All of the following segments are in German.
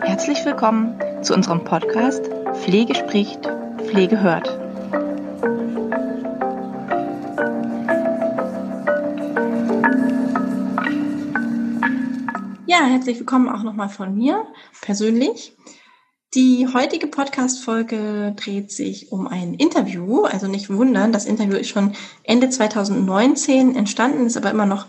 Herzlich willkommen zu unserem Podcast Pflege spricht, Pflege hört. Ja, herzlich willkommen auch nochmal von mir persönlich. Die heutige Podcast-Folge dreht sich um ein Interview. Also nicht wundern, das Interview ist schon Ende 2019 entstanden, ist aber immer noch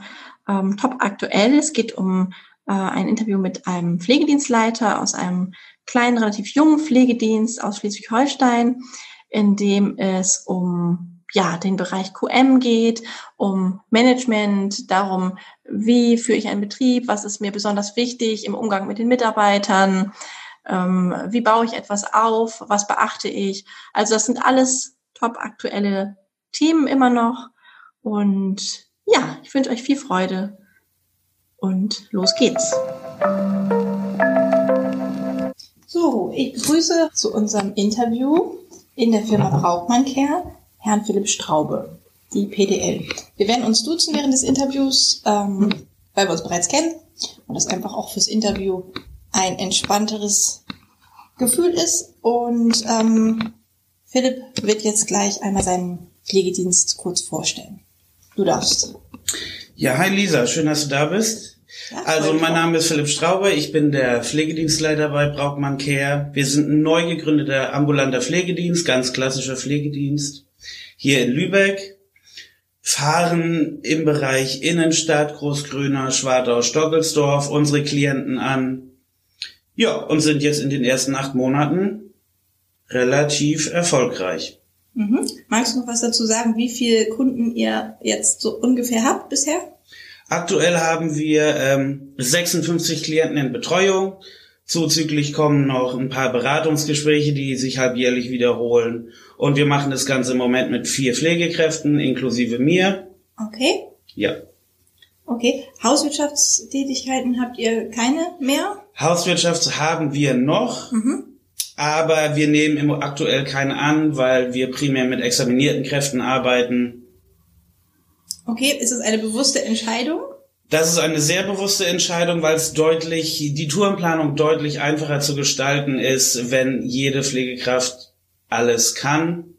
ähm, top aktuell. Es geht um äh, ein Interview mit einem Pflegedienstleiter aus einem kleinen, relativ jungen Pflegedienst aus Schleswig-Holstein, in dem es um ja, den Bereich QM geht, um Management, darum, wie führe ich einen Betrieb, was ist mir besonders wichtig im Umgang mit den Mitarbeitern, ähm, wie baue ich etwas auf, was beachte ich. Also das sind alles top aktuelle Themen immer noch. Und ja, ich wünsche euch viel Freude und los geht's. So, ich begrüße zu unserem Interview in der Firma Brauchmann Care Herrn Philipp Straube, die PDL. Wir werden uns duzen während des Interviews, ähm, weil wir uns bereits kennen und das einfach auch fürs Interview ein entspannteres Gefühl ist. Und ähm, Philipp wird jetzt gleich einmal seinen Pflegedienst kurz vorstellen. Du darfst. Ja, hi Lisa, schön, dass du da bist. Ja, also mein Name ist Philipp Straube, ich bin der Pflegedienstleiter bei Braukmann Care. Wir sind ein neu gegründeter ambulanter Pflegedienst, ganz klassischer Pflegedienst hier in Lübeck, fahren im Bereich Innenstadt, Großgrüner, Schwartau, Stockelsdorf unsere Klienten an ja, und sind jetzt in den ersten acht Monaten relativ erfolgreich. Mhm. Magst du noch was dazu sagen, wie viele Kunden ihr jetzt so ungefähr habt bisher? Aktuell haben wir ähm, 56 Klienten in Betreuung. Zuzüglich kommen noch ein paar Beratungsgespräche, die sich halbjährlich wiederholen. Und wir machen das Ganze im Moment mit vier Pflegekräften, inklusive mir. Okay. Ja. Okay. Hauswirtschaftstätigkeiten habt ihr keine mehr? Hauswirtschaft haben wir noch, mhm. aber wir nehmen im aktuell keine an, weil wir primär mit examinierten Kräften arbeiten. Okay, ist es eine bewusste Entscheidung? Das ist eine sehr bewusste Entscheidung, weil es deutlich, die Tourenplanung deutlich einfacher zu gestalten ist, wenn jede Pflegekraft alles kann.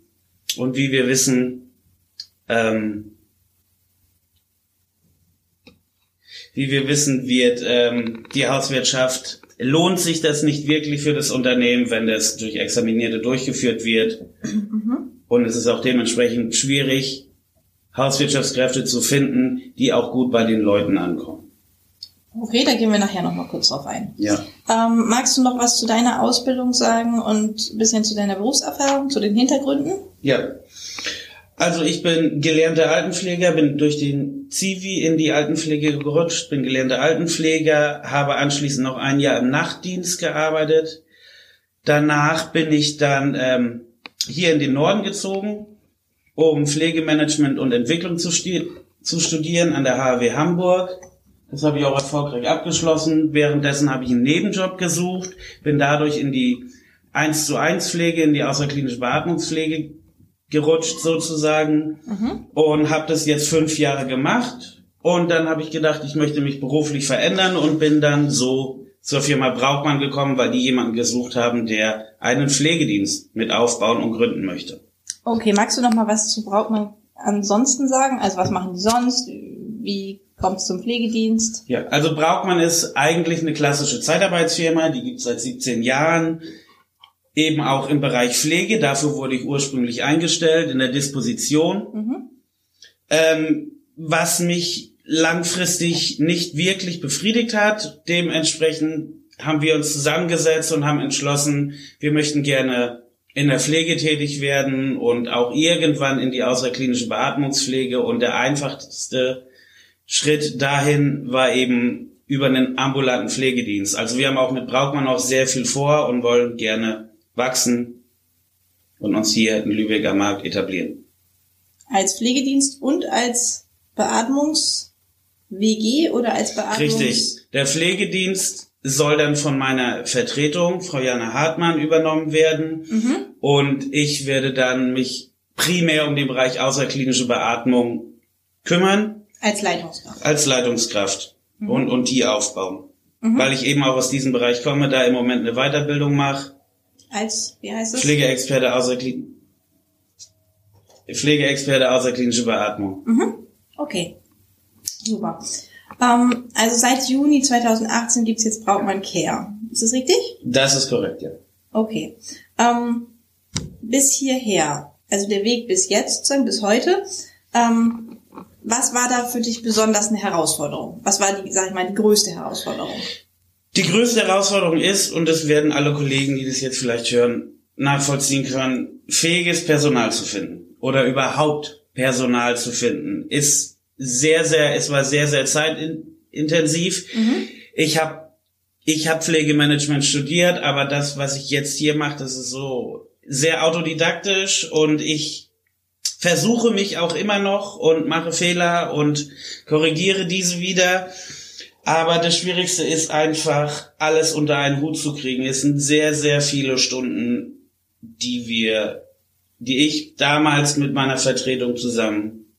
Und wie wir wissen, ähm, wie wir wissen, wird ähm, die Hauswirtschaft, lohnt sich das nicht wirklich für das Unternehmen, wenn das durch Examinierte durchgeführt wird. Mhm. Und es ist auch dementsprechend schwierig, Hauswirtschaftskräfte zu finden, die auch gut bei den Leuten ankommen. Okay, da gehen wir nachher nochmal kurz drauf ein. Ja. Ähm, magst du noch was zu deiner Ausbildung sagen und ein bisschen zu deiner Berufserfahrung, zu den Hintergründen? Ja. Also ich bin gelernter Altenpfleger, bin durch den Zivi in die Altenpflege gerutscht, bin gelernter Altenpfleger, habe anschließend noch ein Jahr im Nachtdienst gearbeitet. Danach bin ich dann ähm, hier in den Norden gezogen, um Pflegemanagement und Entwicklung zu, stu zu studieren an der HW Hamburg. Das habe ich auch erfolgreich abgeschlossen. Währenddessen habe ich einen Nebenjob gesucht, bin dadurch in die 1 zu 1 Pflege, in die außerklinische Beatmungspflege gerutscht sozusagen mhm. und habe das jetzt fünf Jahre gemacht. Und dann habe ich gedacht, ich möchte mich beruflich verändern und bin dann so zur Firma Braukmann gekommen, weil die jemanden gesucht haben, der einen Pflegedienst mit aufbauen und gründen möchte. Okay, magst du noch mal was zu Braukmann ansonsten sagen? Also was machen die sonst? Wie kommt es zum Pflegedienst? Ja, also Braukmann ist eigentlich eine klassische Zeitarbeitsfirma, die gibt es seit 17 Jahren eben auch im Bereich Pflege. Dafür wurde ich ursprünglich eingestellt in der Disposition. Mhm. Ähm, was mich langfristig nicht wirklich befriedigt hat. Dementsprechend haben wir uns zusammengesetzt und haben entschlossen, wir möchten gerne in der Pflege tätig werden und auch irgendwann in die außerklinische Beatmungspflege. Und der einfachste Schritt dahin war eben über einen ambulanten Pflegedienst. Also wir haben auch mit Braukmann auch sehr viel vor und wollen gerne wachsen und uns hier in Lübeck am Markt etablieren. Als Pflegedienst und als Beatmungs-WG oder als Beatmungs... Richtig. Der Pflegedienst soll dann von meiner Vertretung, Frau Jana Hartmann, übernommen werden. Mhm. Und ich werde dann mich primär um den Bereich außerklinische Beatmung kümmern. Als Leitungskraft. Als Leitungskraft. Mhm. Und, und die aufbauen. Mhm. Weil ich eben auch aus diesem Bereich komme, da im Moment eine Weiterbildung mache. Als, wie heißt es? Pflegeexperte außerklinische Pflegeexperte außerklinische Beatmung. Mhm. Okay. Super. Ähm, also seit Juni 2018 gibt's jetzt Brautmann Care. Ist das richtig? Das ist korrekt, ja. Okay. Ähm, bis hierher, also der Weg bis jetzt, bis heute, ähm, was war da für dich besonders eine Herausforderung? Was war die, sag ich mal, die größte Herausforderung? Die größte Herausforderung ist, und das werden alle Kollegen, die das jetzt vielleicht hören, nachvollziehen können, fähiges Personal zu finden oder überhaupt Personal zu finden, ist sehr, sehr, es war sehr, sehr zeitintensiv. Mhm. Ich habe ich hab Pflegemanagement studiert, aber das, was ich jetzt hier mache, das ist so sehr autodidaktisch und ich versuche mich auch immer noch und mache Fehler und korrigiere diese wieder. Aber das Schwierigste ist einfach, alles unter einen Hut zu kriegen. Es sind sehr, sehr viele Stunden, die wir, die ich damals mit meiner Vertretung zusammen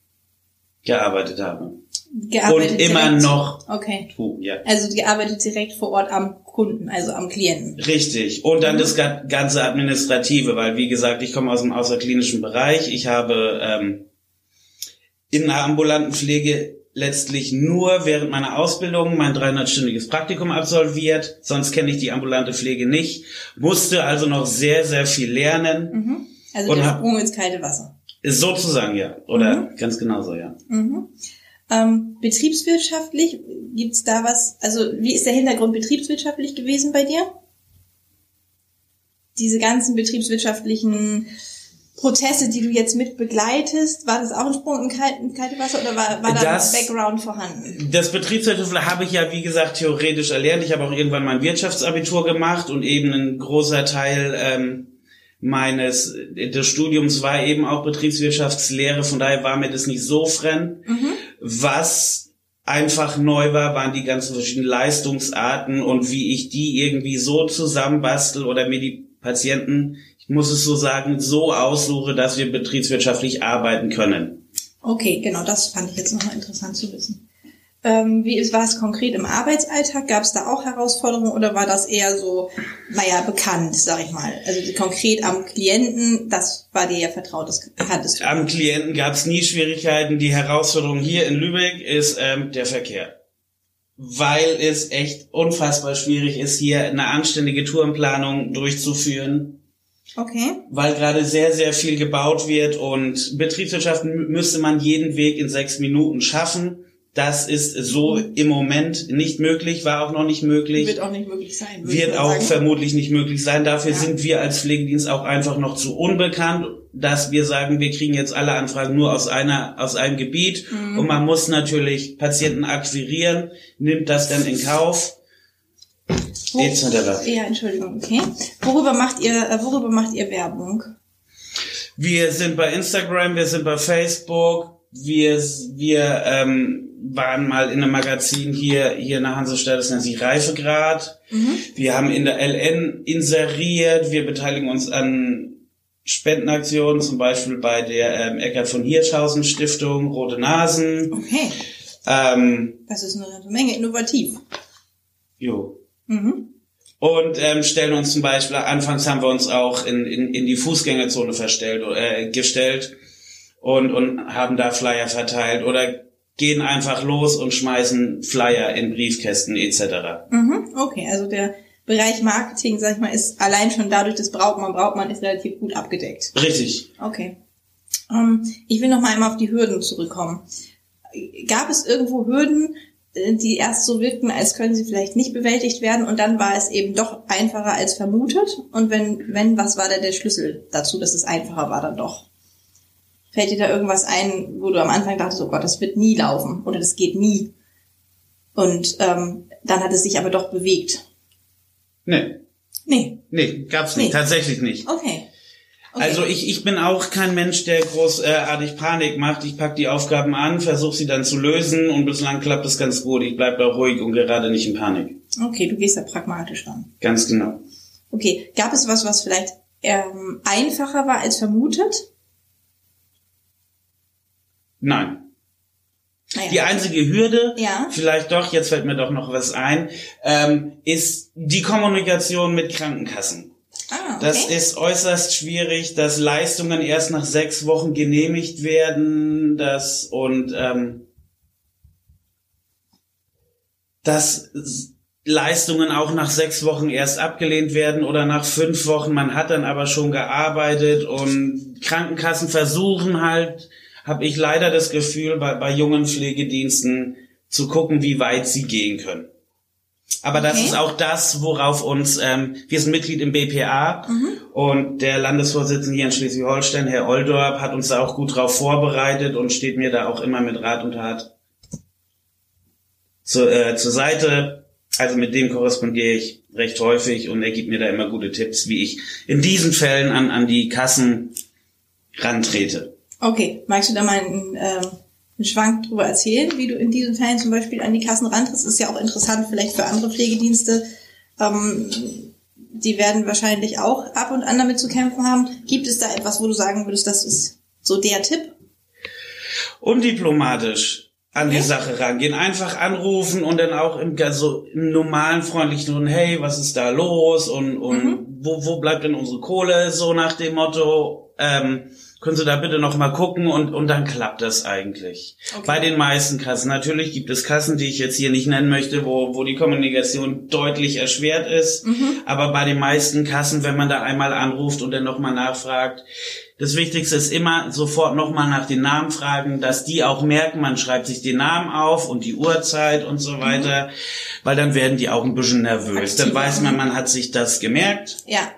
gearbeitet habe. Gearbeitet und immer direkt. noch. Okay. Tu, ja. Also gearbeitet direkt vor Ort am Kunden, also am Klienten. Richtig. Und dann mhm. das ganze Administrative, weil wie gesagt, ich komme aus dem außerklinischen Bereich. Ich habe ähm, in der ambulanten Pflege letztlich nur während meiner Ausbildung mein 300-stündiges Praktikum absolviert. Sonst kenne ich die ambulante Pflege nicht. Musste also noch sehr, sehr viel lernen. Mhm. Also der Sprung ins kalte Wasser. Sozusagen, ja. Oder mhm. ganz genauso, ja. Mhm. Ähm, betriebswirtschaftlich, gibt's da was, also wie ist der Hintergrund betriebswirtschaftlich gewesen bei dir? Diese ganzen betriebswirtschaftlichen Prozesse, die du jetzt mit begleitest, war das auch ein Sprung in kalte Wasser oder war, war da das, Background vorhanden? Das Betriebswirtschaftliche habe ich ja, wie gesagt, theoretisch erlernt. Ich habe auch irgendwann mein Wirtschaftsabitur gemacht und eben ein großer Teil ähm, meines des Studiums war eben auch Betriebswirtschaftslehre, von daher war mir das nicht so fremd. Mhm. Was einfach neu war, waren die ganzen verschiedenen Leistungsarten und wie ich die irgendwie so zusammenbastel oder mir die Patienten, ich muss es so sagen, so aussuche, dass wir betriebswirtschaftlich arbeiten können. Okay, genau, das fand ich jetzt nochmal interessant zu wissen. Ähm, wie war es konkret im Arbeitsalltag? Gab es da auch Herausforderungen oder war das eher so, naja, bekannt, sag ich mal? Also konkret am Klienten, das war dir ja vertraut, das kanntest du. Am Klienten gab es nie Schwierigkeiten. Die Herausforderung hier in Lübeck ist ähm, der Verkehr. Weil es echt unfassbar schwierig ist, hier eine anständige Tourenplanung durchzuführen. Okay. Weil gerade sehr, sehr viel gebaut wird und Betriebswirtschaften müsste man jeden Weg in sechs Minuten schaffen das ist so im Moment nicht möglich, war auch noch nicht möglich. Wird auch nicht möglich sein. Wird auch sagen. vermutlich nicht möglich sein. Dafür ja. sind wir als Pflegedienst auch einfach noch zu unbekannt, dass wir sagen, wir kriegen jetzt alle Anfragen nur aus einer, aus einem Gebiet. Mhm. Und man muss natürlich Patienten akquirieren, nimmt das dann in Kauf. Wo, ja, Entschuldigung, okay. Worüber macht ihr, äh, worüber macht ihr Werbung? Wir sind bei Instagram, wir sind bei Facebook, wir, wir ähm, waren mal in einem Magazin hier, hier in der Hansestadt, das nennt sich Reifegrad. Mhm. Wir haben in der LN inseriert, wir beteiligen uns an Spendenaktionen, zum Beispiel bei der ähm, Eckert von Hirschhausen Stiftung Rote Nasen. Okay. Ähm, das ist eine Menge innovativ. Jo. Mhm. Und ähm, stellen uns zum Beispiel, anfangs haben wir uns auch in, in, in die Fußgängerzone verstellt, äh, gestellt und, und haben da Flyer verteilt oder gehen einfach los und schmeißen Flyer in Briefkästen etc. Mhm, okay, also der Bereich Marketing, sag ich mal, ist allein schon dadurch, dass Brautmann Brautmann ist relativ gut abgedeckt. Richtig. Okay. Ähm, ich will noch mal einmal auf die Hürden zurückkommen. Gab es irgendwo Hürden, äh, die erst so wirkten, als können sie vielleicht nicht bewältigt werden und dann war es eben doch einfacher als vermutet? Und wenn, wenn, was war da der Schlüssel dazu, dass es einfacher war dann doch? Fällt dir da irgendwas ein, wo du am Anfang dachtest, oh Gott, das wird nie laufen oder das geht nie? Und ähm, dann hat es sich aber doch bewegt. Nee. Nee. Nee, gab's nicht. Nee. Tatsächlich nicht. Okay. okay. Also ich, ich bin auch kein Mensch, der großartig Panik macht. Ich pack die Aufgaben an, versuche sie dann zu lösen und bislang klappt es ganz gut. Ich bleib da ruhig und gerade nicht in Panik. Okay, du gehst da pragmatisch ran. Ganz genau. Okay, gab es was, was vielleicht ähm, einfacher war als vermutet? Nein. Naja. Die einzige Hürde, ja. vielleicht doch, jetzt fällt mir doch noch was ein, ähm, ist die Kommunikation mit Krankenkassen. Ah, okay. Das ist äußerst schwierig, dass Leistungen erst nach sechs Wochen genehmigt werden, das und ähm, dass Leistungen auch nach sechs Wochen erst abgelehnt werden oder nach fünf Wochen. Man hat dann aber schon gearbeitet und Krankenkassen versuchen halt, habe ich leider das Gefühl, bei, bei jungen Pflegediensten zu gucken, wie weit sie gehen können. Aber okay. das ist auch das, worauf uns, ähm, wir sind Mitglied im BPA mhm. und der Landesvorsitzende hier in Schleswig-Holstein, Herr Oldorp, hat uns da auch gut drauf vorbereitet und steht mir da auch immer mit Rat und Tat zu, äh, zur Seite. Also mit dem korrespondiere ich recht häufig und er gibt mir da immer gute Tipps, wie ich in diesen Fällen an, an die Kassen rantrete. Okay, magst du da mal einen, äh, einen Schwank drüber erzählen, wie du in diesen Fällen zum Beispiel an die Kassen rantrittst? Ist ja auch interessant vielleicht für andere Pflegedienste. Ähm, die werden wahrscheinlich auch ab und an damit zu kämpfen haben. Gibt es da etwas, wo du sagen würdest, das ist so der Tipp? Undiplomatisch an die Sache rangehen. Einfach anrufen und dann auch im, also im normalen freundlichen Ton, hey, was ist da los und, und mhm. wo, wo bleibt denn unsere Kohle? So nach dem Motto, ähm, können Sie da bitte noch mal gucken und, und dann klappt das eigentlich. Okay. Bei den meisten Kassen. Natürlich gibt es Kassen, die ich jetzt hier nicht nennen möchte, wo, wo die Kommunikation deutlich erschwert ist. Mhm. Aber bei den meisten Kassen, wenn man da einmal anruft und dann noch mal nachfragt, das Wichtigste ist immer sofort nochmal nach den Namen fragen, dass die auch merken, man schreibt sich den Namen auf und die Uhrzeit und so weiter, mhm. weil dann werden die auch ein bisschen nervös. Aktiv dann weiß man, man hat sich das gemerkt. Ja.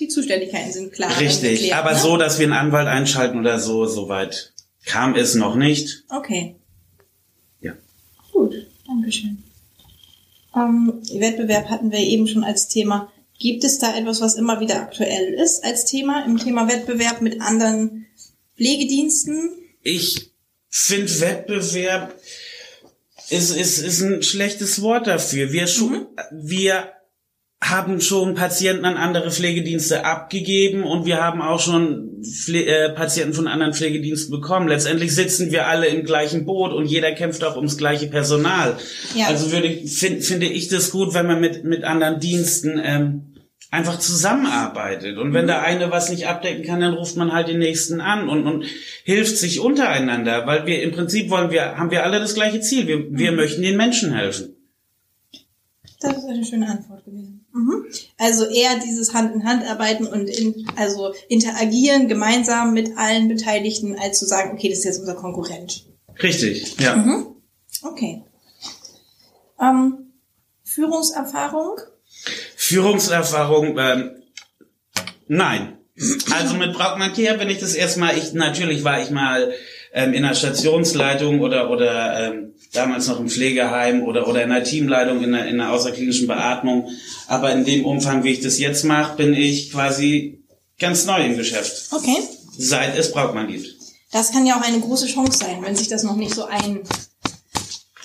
Die Zuständigkeiten sind klar. Richtig, geklärt, aber ne? so, dass wir einen Anwalt einschalten oder so, soweit kam es noch nicht. Okay. Ja. Gut, Dankeschön. Ähm, Wettbewerb hatten wir eben schon als Thema. Gibt es da etwas, was immer wieder aktuell ist als Thema im Thema Wettbewerb mit anderen Pflegediensten? Ich finde Wettbewerb ist, ist, ist ein schlechtes Wort dafür. Wir, mhm. wir haben schon Patienten an andere Pflegedienste abgegeben und wir haben auch schon Pfle äh, Patienten von anderen Pflegediensten bekommen. Letztendlich sitzen wir alle im gleichen Boot und jeder kämpft auch ums gleiche Personal. Ja. Also würde ich, find, finde ich das gut, wenn man mit, mit anderen Diensten ähm, einfach zusammenarbeitet. Und wenn mhm. der eine was nicht abdecken kann, dann ruft man halt den nächsten an und, und hilft sich untereinander, weil wir im Prinzip wollen wir, haben wir alle das gleiche Ziel. Wir, wir mhm. möchten den Menschen helfen. Das ist eine schöne Antwort gewesen. Mhm. Also eher dieses Hand in Hand arbeiten und in, also interagieren gemeinsam mit allen Beteiligten, als zu sagen, okay, das ist jetzt unser Konkurrent. Richtig, ja. Mhm. Okay. Ähm, Führungserfahrung? Führungserfahrung, ähm, nein. Also mit Brautmann Kehr bin ich das erstmal, ich, natürlich war ich mal ähm, in der Stationsleitung oder, oder ähm, damals noch im Pflegeheim oder, oder in der Teamleitung in der, in der außerklinischen Beatmung. Aber in dem Umfang, wie ich das jetzt mache, bin ich quasi ganz neu im Geschäft. Okay. Seit es Brautmann gibt. Das kann ja auch eine große Chance sein, wenn sich das noch nicht so ein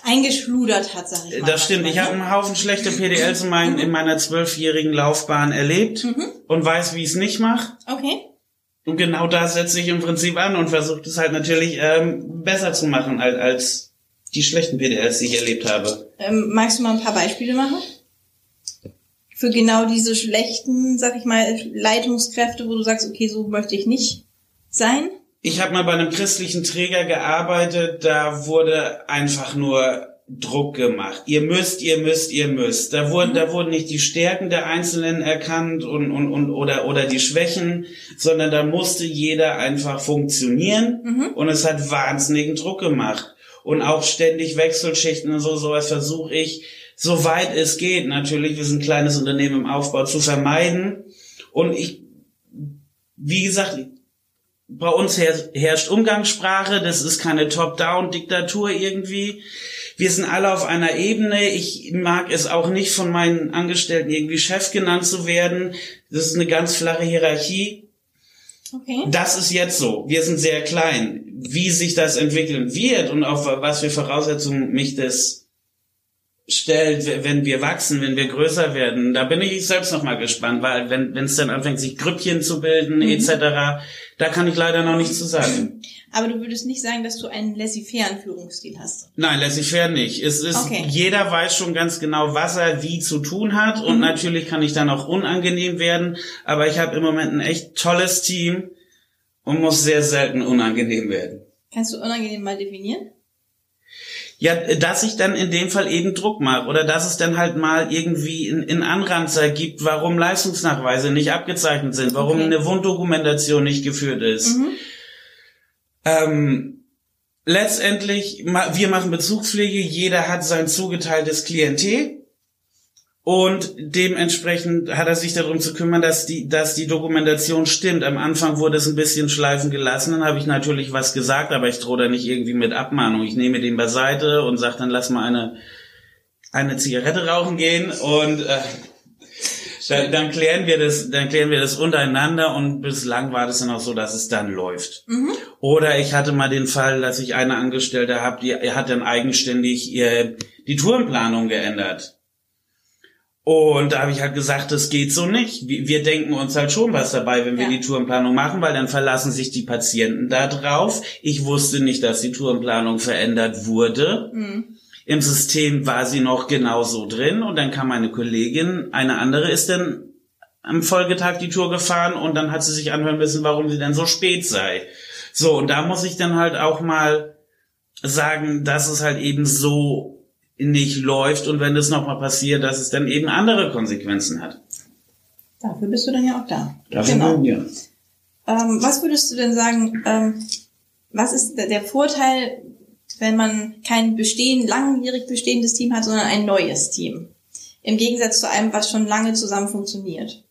eingeschludert hat, sag ich mal. Das stimmt. Ich habe einen Haufen schlechte PDLs in, mein, in meiner zwölfjährigen Laufbahn erlebt mhm. und weiß, wie ich es nicht mache. Okay. Und genau da setze ich im Prinzip an und versuche es halt natürlich ähm, besser zu machen als, als die schlechten PDLs, die ich erlebt habe. Ähm, magst du mal ein paar Beispiele machen? Für genau diese schlechten, sag ich mal, Leitungskräfte, wo du sagst, okay, so möchte ich nicht sein? Ich habe mal bei einem christlichen Träger gearbeitet, da wurde einfach nur Druck gemacht. Ihr müsst, ihr müsst, ihr müsst. Da wurden, mhm. da wurden nicht die Stärken der Einzelnen erkannt und, und, und oder, oder die Schwächen, sondern da musste jeder einfach funktionieren mhm. und es hat wahnsinnigen Druck gemacht. Und auch ständig Wechselschichten und so, sowas versuche ich, soweit es geht, natürlich, wir sind ein kleines Unternehmen im Aufbau, zu vermeiden. Und ich, wie gesagt, bei uns herrscht Umgangssprache, das ist keine Top-Down-Diktatur irgendwie. Wir sind alle auf einer Ebene. Ich mag es auch nicht von meinen Angestellten irgendwie Chef genannt zu werden. Das ist eine ganz flache Hierarchie. Okay. Das ist jetzt so. Wir sind sehr klein. Wie sich das entwickeln wird und auf was für Voraussetzungen mich das stellt, wenn wir wachsen, wenn wir größer werden. Da bin ich selbst noch mal gespannt, weil wenn es dann anfängt, sich Grüppchen zu bilden mhm. etc., da kann ich leider noch nichts zu sagen. Aber du würdest nicht sagen, dass du einen laissez-fairen Führungsstil hast? Nein, laissez-faire nicht. Es ist, okay. jeder weiß schon ganz genau, was er wie zu tun hat und mhm. natürlich kann ich dann auch unangenehm werden, aber ich habe im Moment ein echt tolles Team und muss sehr selten unangenehm werden. Kannst du unangenehm mal definieren? Ja, dass ich dann in dem Fall eben Druck mache oder dass es dann halt mal irgendwie in, in Anranzer gibt, warum Leistungsnachweise nicht abgezeichnet sind, warum okay. eine Wunddokumentation nicht geführt ist. Mhm. Ähm, letztendlich, wir machen Bezugspflege, jeder hat sein zugeteiltes Klientel. Und dementsprechend hat er sich darum zu kümmern, dass die, dass die Dokumentation stimmt. Am Anfang wurde es ein bisschen schleifen gelassen, dann habe ich natürlich was gesagt, aber ich drohe da nicht irgendwie mit Abmahnung. Ich nehme den beiseite und sage dann, lass mal eine, eine Zigarette rauchen gehen und äh, dann, dann klären wir das, dann klären wir das untereinander und bislang war das dann auch so, dass es dann läuft. Mhm. Oder ich hatte mal den Fall, dass ich eine Angestellte habe, die hat dann eigenständig ihr, die Tourenplanung geändert. Und da habe ich halt gesagt, das geht so nicht. Wir denken uns halt schon was dabei, wenn wir ja. die Tourenplanung machen, weil dann verlassen sich die Patienten da drauf. Ich wusste nicht, dass die Tourenplanung verändert wurde. Mhm. Im System war sie noch genauso drin und dann kam meine Kollegin, eine andere ist dann am Folgetag die Tour gefahren und dann hat sie sich anhören müssen, warum sie denn so spät sei. So, und da muss ich dann halt auch mal sagen, dass es halt eben so nicht läuft und wenn das nochmal passiert, dass es dann eben andere Konsequenzen hat. Dafür bist du dann ja auch da. Dafür genau. ja. Ähm, was würdest du denn sagen, ähm, was ist der Vorteil, wenn man kein bestehen, langjährig bestehendes Team hat, sondern ein neues Team? Im Gegensatz zu einem, was schon lange zusammen funktioniert.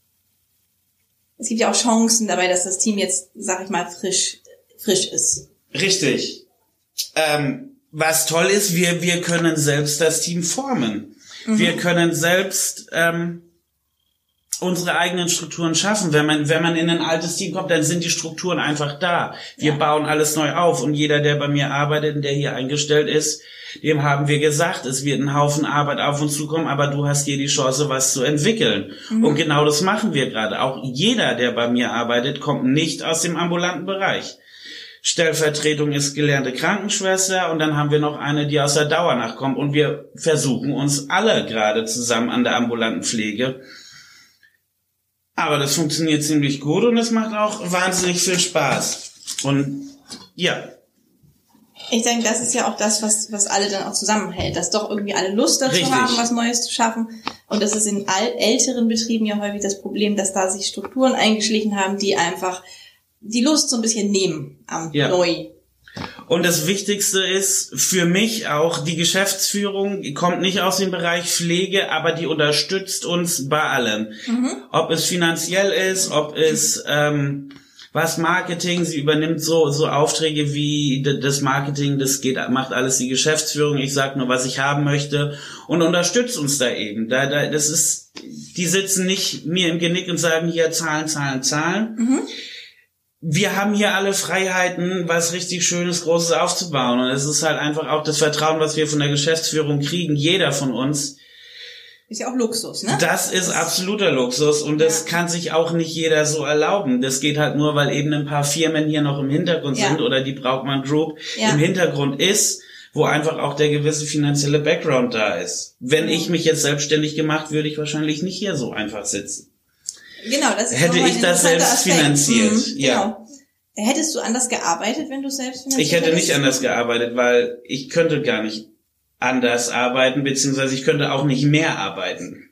Es gibt ja auch Chancen dabei, dass das Team jetzt, sag ich mal, frisch, frisch ist. Richtig. Ähm, was toll ist, wir, wir können selbst das Team formen. Mhm. Wir können selbst ähm, unsere eigenen Strukturen schaffen. Wenn man, wenn man in ein altes Team kommt, dann sind die Strukturen einfach da. Wir ja. bauen alles neu auf und jeder, der bei mir arbeitet und der hier eingestellt ist, dem haben wir gesagt, es wird ein Haufen Arbeit auf uns zukommen, aber du hast hier die Chance, was zu entwickeln. Mhm. Und genau das machen wir gerade. Auch jeder, der bei mir arbeitet, kommt nicht aus dem ambulanten Bereich. Stellvertretung ist gelernte Krankenschwester und dann haben wir noch eine, die aus der Dauernacht kommt und wir versuchen uns alle gerade zusammen an der ambulanten Pflege. Aber das funktioniert ziemlich gut und es macht auch wahnsinnig viel Spaß. Und ja. Ich denke, das ist ja auch das, was, was alle dann auch zusammenhält, dass doch irgendwie alle Lust dazu Richtig. haben, was Neues zu schaffen. Und das ist in all, älteren Betrieben ja häufig das Problem, dass da sich Strukturen eingeschlichen haben, die einfach die Lust so ein bisschen nehmen am ja. Neu. Und das Wichtigste ist für mich auch, die Geschäftsführung kommt nicht aus dem Bereich Pflege, aber die unterstützt uns bei allem. Mhm. Ob es finanziell ist, ob es ähm, was Marketing, sie übernimmt so so Aufträge wie das Marketing, das geht macht alles die Geschäftsführung. Ich sag nur, was ich haben möchte und unterstützt uns da eben. Da, da das ist, die sitzen nicht mir im Genick und sagen hier Zahlen, Zahlen, Zahlen. Mhm wir haben hier alle Freiheiten, was richtig Schönes, Großes aufzubauen. Und es ist halt einfach auch das Vertrauen, was wir von der Geschäftsführung kriegen, jeder von uns. Ist ja auch Luxus, ne? Das ist absoluter Luxus und das ja. kann sich auch nicht jeder so erlauben. Das geht halt nur, weil eben ein paar Firmen hier noch im Hintergrund ja. sind oder die Braukmann Group ja. im Hintergrund ist, wo einfach auch der gewisse finanzielle Background da ist. Wenn ich mich jetzt selbstständig gemacht, würde ich wahrscheinlich nicht hier so einfach sitzen. Genau, das ist Hätte ich das selbst Aspekt. finanziert, mhm, ja. Genau. Hättest du anders gearbeitet, wenn du selbst finanziert Ich hätte hättest? nicht anders gearbeitet, weil ich könnte gar nicht anders arbeiten, beziehungsweise ich könnte auch nicht mehr arbeiten.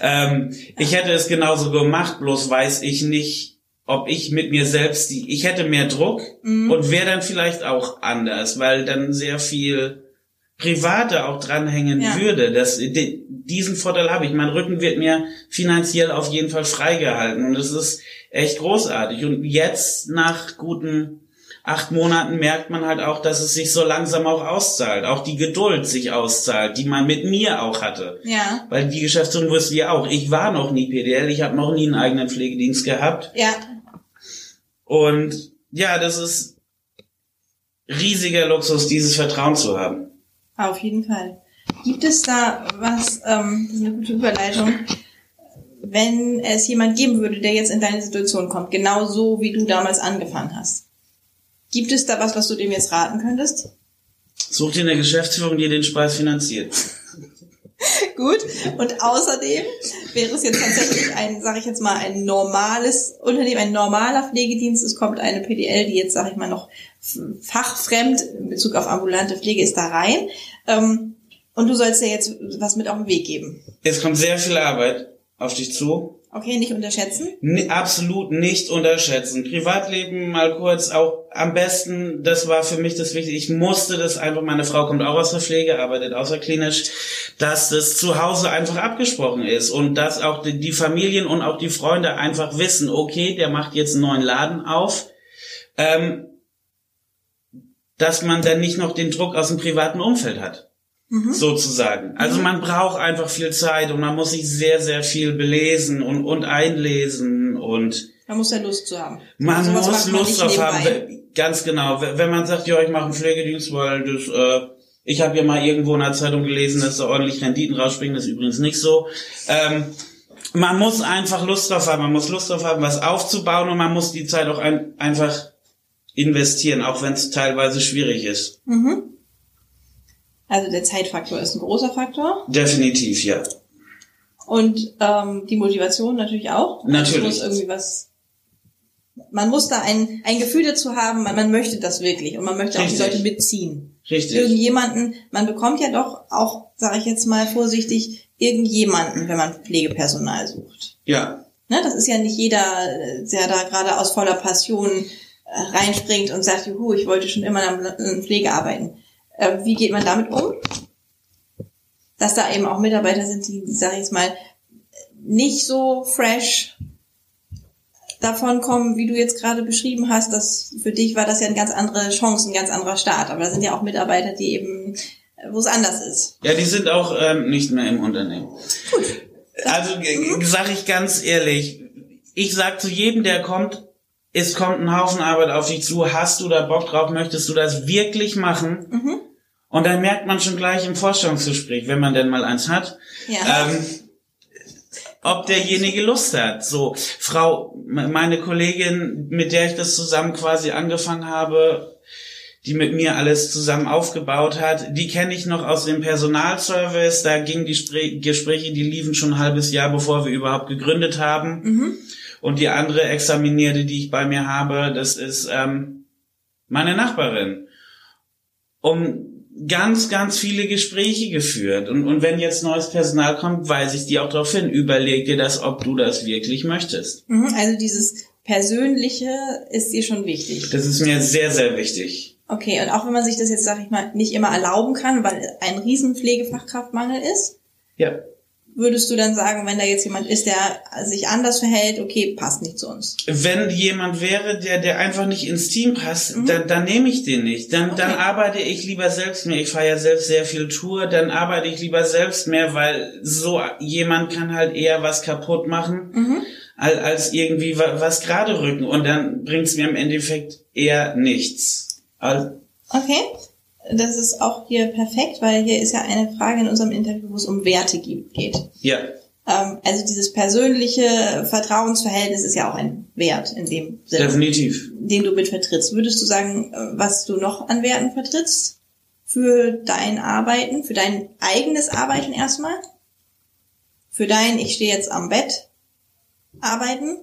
Ähm, ich hätte es genauso gemacht, bloß weiß ich nicht, ob ich mit mir selbst die, ich hätte mehr Druck mhm. und wäre dann vielleicht auch anders, weil dann sehr viel Private auch dranhängen ja. würde. Das, diesen Vorteil habe ich. Mein Rücken wird mir finanziell auf jeden Fall freigehalten und es ist echt großartig. Und jetzt nach guten acht Monaten merkt man halt auch, dass es sich so langsam auch auszahlt. Auch die Geduld sich auszahlt, die man mit mir auch hatte. Ja. Weil die Geschäftsführung wusste ja auch, ich war noch nie PDL, ich habe noch nie einen eigenen Pflegedienst gehabt. Ja. Und ja, das ist riesiger Luxus, dieses Vertrauen zu haben. Auf jeden Fall. Gibt es da was, ähm, das ist eine gute Überleitung, wenn es jemand geben würde, der jetzt in deine Situation kommt, genau so wie du damals angefangen hast? Gibt es da was, was du dem jetzt raten könntest? Such dir eine Geschäftsführung, die den Spaß finanziert. Gut. Und außerdem wäre es jetzt tatsächlich ein, sage ich jetzt mal, ein normales Unternehmen, ein normaler Pflegedienst. Es kommt eine PDL, die jetzt, sage ich mal, noch fachfremd in Bezug auf ambulante Pflege ist da rein. Ähm, und du sollst ja jetzt was mit auf den Weg geben. Es kommt sehr viel Arbeit auf dich zu. Okay, nicht unterschätzen? Nee, absolut nicht unterschätzen. Privatleben mal kurz, auch am besten, das war für mich das Wichtige. Ich musste das einfach, meine Frau kommt auch aus der Pflege, arbeitet außerklinisch, dass das zu Hause einfach abgesprochen ist und dass auch die, die Familien und auch die Freunde einfach wissen, okay, der macht jetzt einen neuen Laden auf. Ähm, dass man dann nicht noch den Druck aus dem privaten Umfeld hat mhm. sozusagen. Also mhm. man braucht einfach viel Zeit und man muss sich sehr, sehr viel belesen und, und einlesen und man muss ja Lust zu haben. Man muss Lust drauf haben, ganz genau. Wenn man sagt, ja, ich mache einen Pflegedienst, weil das, äh, ich habe ja mal irgendwo in der Zeitung gelesen, dass da ordentlich Renditen rausspringen, das ist übrigens nicht so. Ähm, man muss einfach Lust drauf haben, man muss Lust drauf haben, was aufzubauen und man muss die Zeit auch ein, einfach investieren, auch wenn es teilweise schwierig ist. Mhm. Also der Zeitfaktor ist ein großer Faktor. Definitiv, ja. Und ähm, die Motivation natürlich auch. Also natürlich. muss irgendwie was. Man muss da ein, ein Gefühl dazu haben, man, man möchte das wirklich und man möchte Richtig. auch die Leute mitziehen. Richtig. Irgendjemanden, man bekommt ja doch auch, sage ich jetzt mal vorsichtig, irgendjemanden, wenn man Pflegepersonal sucht. Ja. Ne, das ist ja nicht jeder, der da gerade aus voller Passion äh, reinspringt und sagt, juhu, ich wollte schon immer in der Pflege arbeiten. Äh, wie geht man damit um? Dass da eben auch Mitarbeiter sind, die, sag ich jetzt mal, nicht so fresh davon kommen, wie du jetzt gerade beschrieben hast, dass für dich war das ja eine ganz andere Chance, ein ganz anderer Start. Aber da sind ja auch Mitarbeiter, die eben, wo es anders ist. Ja, die sind auch ähm, nicht mehr im Unternehmen. Gut. Also mhm. sage ich ganz ehrlich, ich sag zu jedem, der kommt, es kommt ein Haufen Arbeit auf dich zu, hast du da Bock drauf, möchtest du das wirklich machen? Mhm. Und dann merkt man schon gleich im Vorstellungsgespräch, wenn man denn mal eins hat, ja. ähm, ob derjenige Lust hat. So, Frau, meine Kollegin, mit der ich das zusammen quasi angefangen habe, die mit mir alles zusammen aufgebaut hat, die kenne ich noch aus dem Personalservice. Da gingen die Spre Gespräche, die liefen schon ein halbes Jahr, bevor wir überhaupt gegründet haben. Mhm. Und die andere Examinierte, die ich bei mir habe, das ist ähm, meine Nachbarin. Um ganz, ganz viele Gespräche geführt. Und, und wenn jetzt neues Personal kommt, weise ich dir auch darauf hin, überleg dir das, ob du das wirklich möchtest. Mhm, also dieses Persönliche ist dir schon wichtig. Das ist mir sehr, sehr wichtig. Okay, und auch wenn man sich das jetzt, sag ich mal, nicht immer erlauben kann, weil ein riesen Pflegefachkraftmangel ist. Ja würdest du dann sagen, wenn da jetzt jemand ist, der sich anders verhält, okay, passt nicht zu uns? Wenn jemand wäre, der, der einfach nicht ins Team passt, mhm. dann, dann nehme ich den nicht. Dann, okay. dann arbeite ich lieber selbst mehr. Ich fahre ja selbst sehr viel Tour, dann arbeite ich lieber selbst mehr, weil so jemand kann halt eher was kaputt machen. Mhm. Als, als irgendwie was gerade rücken und dann bringt es mir im Endeffekt eher nichts. Also, okay das ist auch hier perfekt, weil hier ist ja eine Frage in unserem Interview, wo es um Werte geht. Ja. Ähm, also dieses persönliche Vertrauensverhältnis ist ja auch ein Wert in dem Sinne. Definitiv. Den du mit vertrittst. Würdest du sagen, äh, was du noch an Werten vertrittst? Für dein Arbeiten, für dein eigenes Arbeiten erstmal? Für dein, ich stehe jetzt am Bett, arbeiten?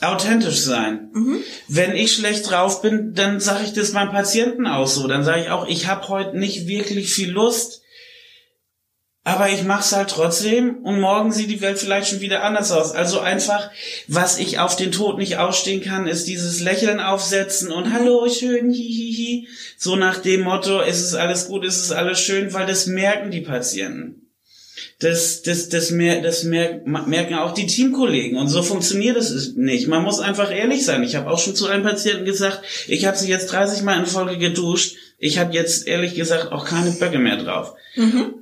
Authentisch sein. Mhm. Wenn ich schlecht drauf bin, dann sage ich das meinem Patienten auch so. Dann sage ich auch, ich habe heute nicht wirklich viel Lust, aber ich mach's halt trotzdem und morgen sieht die Welt vielleicht schon wieder anders aus. Also einfach, was ich auf den Tod nicht ausstehen kann, ist dieses Lächeln aufsetzen und mhm. hallo, schön, hihihi. So nach dem Motto, ist es alles gut, ist es alles schön, weil das merken die Patienten das, das, das, mer das mer merken auch die Teamkollegen. Und so funktioniert es nicht. Man muss einfach ehrlich sein. Ich habe auch schon zu einem Patienten gesagt, ich habe sie jetzt 30 Mal in Folge geduscht. Ich habe jetzt ehrlich gesagt auch keine Böcke mehr drauf. Mhm.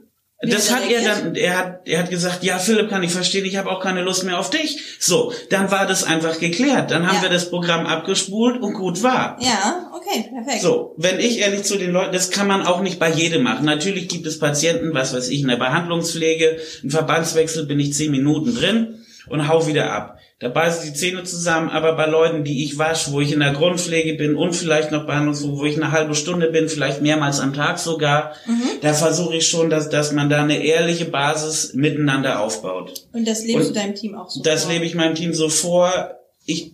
Das hat er dann, er hat, er hat gesagt, ja, Philipp, kann ich verstehen, ich habe auch keine Lust mehr auf dich. So, dann war das einfach geklärt. Dann haben Ja. wir das Programm abgespult und gut war. Ja, okay, perfekt. So, wenn ich ehrlich zu den Leuten, das kann man auch nicht bei jedem machen. Natürlich gibt es Patienten, was weiß ich, in der Behandlungspflege, ein Verbandswechsel bin ich zehn Minuten drin und hau wieder ab. Da beißen die Zähne zusammen, aber bei Leuten, die ich wasche, wo ich in der Grundpflege bin und vielleicht noch Behandlungspflege, wo ich eine halbe Stunde bin, vielleicht mehrmals am Tag sogar, da versuche ich schon, dass, dass man da eine ehrliche Basis miteinander aufbaut. Und das lebst Und du deinem Team auch so Das vor? lebe ich meinem Team so vor. Ich,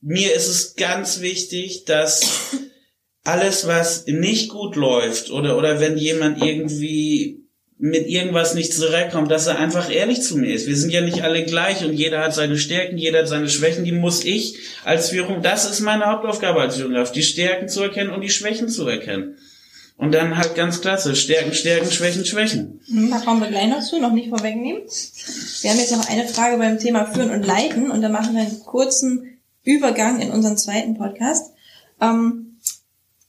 mir ist es ganz wichtig, dass alles, was nicht gut läuft oder, oder wenn jemand irgendwie mit irgendwas nicht zurechtkommt, dass er einfach ehrlich zu mir ist. Wir sind ja nicht alle gleich und jeder hat seine Stärken, jeder hat seine Schwächen, die muss ich als Führung, das ist meine Hauptaufgabe als Führungskraft, die Stärken zu erkennen und die Schwächen zu erkennen. Und dann halt ganz klasse, Stärken, Stärken, Schwächen, Schwächen. Hm, Da kommen wir gleich noch zu, noch nicht vorwegnehmen. Wir haben jetzt noch eine Frage beim Thema Führen und Leiten und dann machen wir einen kurzen Übergang in unseren zweiten Podcast. Ähm,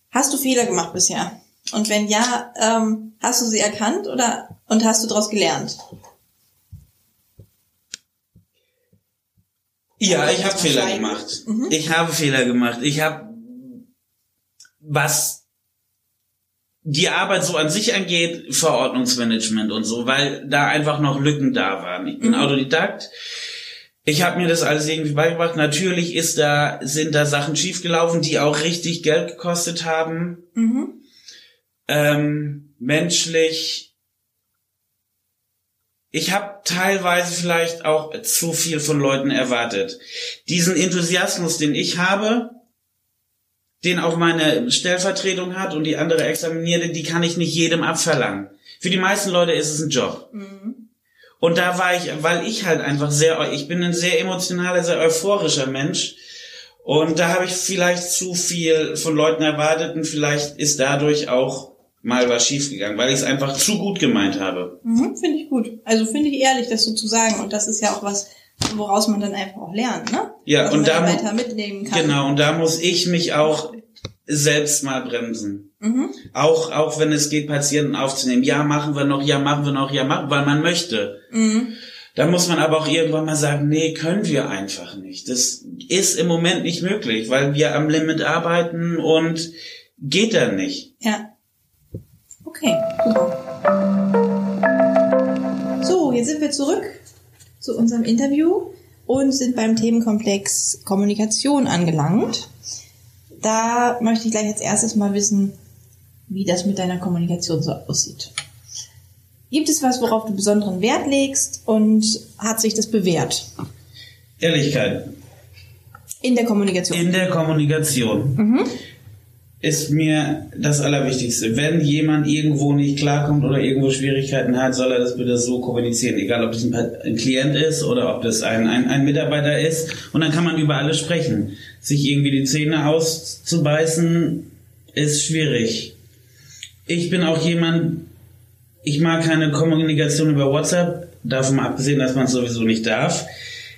hast du Fehler gemacht bisher? Und wenn ja, ähm, hast du sie erkannt oder und hast du daraus gelernt? Ja, ich habe Fehler gemacht. Mhm. Ich habe Fehler gemacht. Ich habe was die Arbeit so an sich angeht, Verordnungsmanagement und so, weil da einfach noch Lücken da waren. Ich bin Mhm. Autodidakt. Ich habe mir das alles irgendwie beigebracht. Natürlich ist da sind da Sachen schiefgelaufen, die auch richtig Geld gekostet haben. Mhm. Ähm, menschlich. Ich habe teilweise vielleicht auch zu viel von Leuten erwartet. Diesen Enthusiasmus, den ich habe, den auch meine Stellvertretung hat und die andere Examinierte, die kann ich nicht jedem abverlangen. Für die meisten Leute ist es ein Job. Mhm. Und da war ich, weil ich halt einfach sehr, ich bin ein sehr emotionaler, sehr euphorischer Mensch. Und da habe ich vielleicht zu viel von Leuten erwartet und vielleicht ist dadurch auch mal was schiefgegangen, weil ich es einfach zu gut gemeint habe. Mhm, finde ich gut. Also finde ich ehrlich, das so zu sagen. Und das ist ja auch was, woraus man dann einfach auch lernt, ne? Ja, Was und da weiter mitnehmen kann. Genau, und da muss ich mich auch selbst mal bremsen. Mhm. Auch, auch wenn es geht, Patienten aufzunehmen. Ja, machen wir noch, ja, machen wir noch, ja, machen, weil man möchte. Mhm. Da muss man aber auch irgendwann mal sagen, nee, können wir einfach nicht. Das ist im Moment nicht möglich, weil wir am Limit arbeiten und geht dann nicht. Ja. Okay, super. So, jetzt sind wir zurück zu unserem Interview und sind beim Themenkomplex Kommunikation angelangt. Da möchte ich gleich als erstes mal wissen, wie das mit deiner Kommunikation so aussieht. Gibt es was, worauf du besonderen Wert legst und hat sich das bewährt Ehrlichkeit in der Kommunikation? in der Kommunikation mhm. Ist mir das Allerwichtigste. Wenn jemand irgendwo nicht klarkommt oder irgendwo Schwierigkeiten hat, soll er das bitte so kommunizieren. Egal, ob das ein, Klient ist oder ob das ein, ein, ein Mitarbeiter ist. Und dann kann man über alles sprechen. Sich irgendwie die Zähne auszubeißen, ist schwierig. Ich bin auch jemand, ich mag keine Kommunikation über WhatsApp, davon abgesehen, dass man es sowieso nicht darf.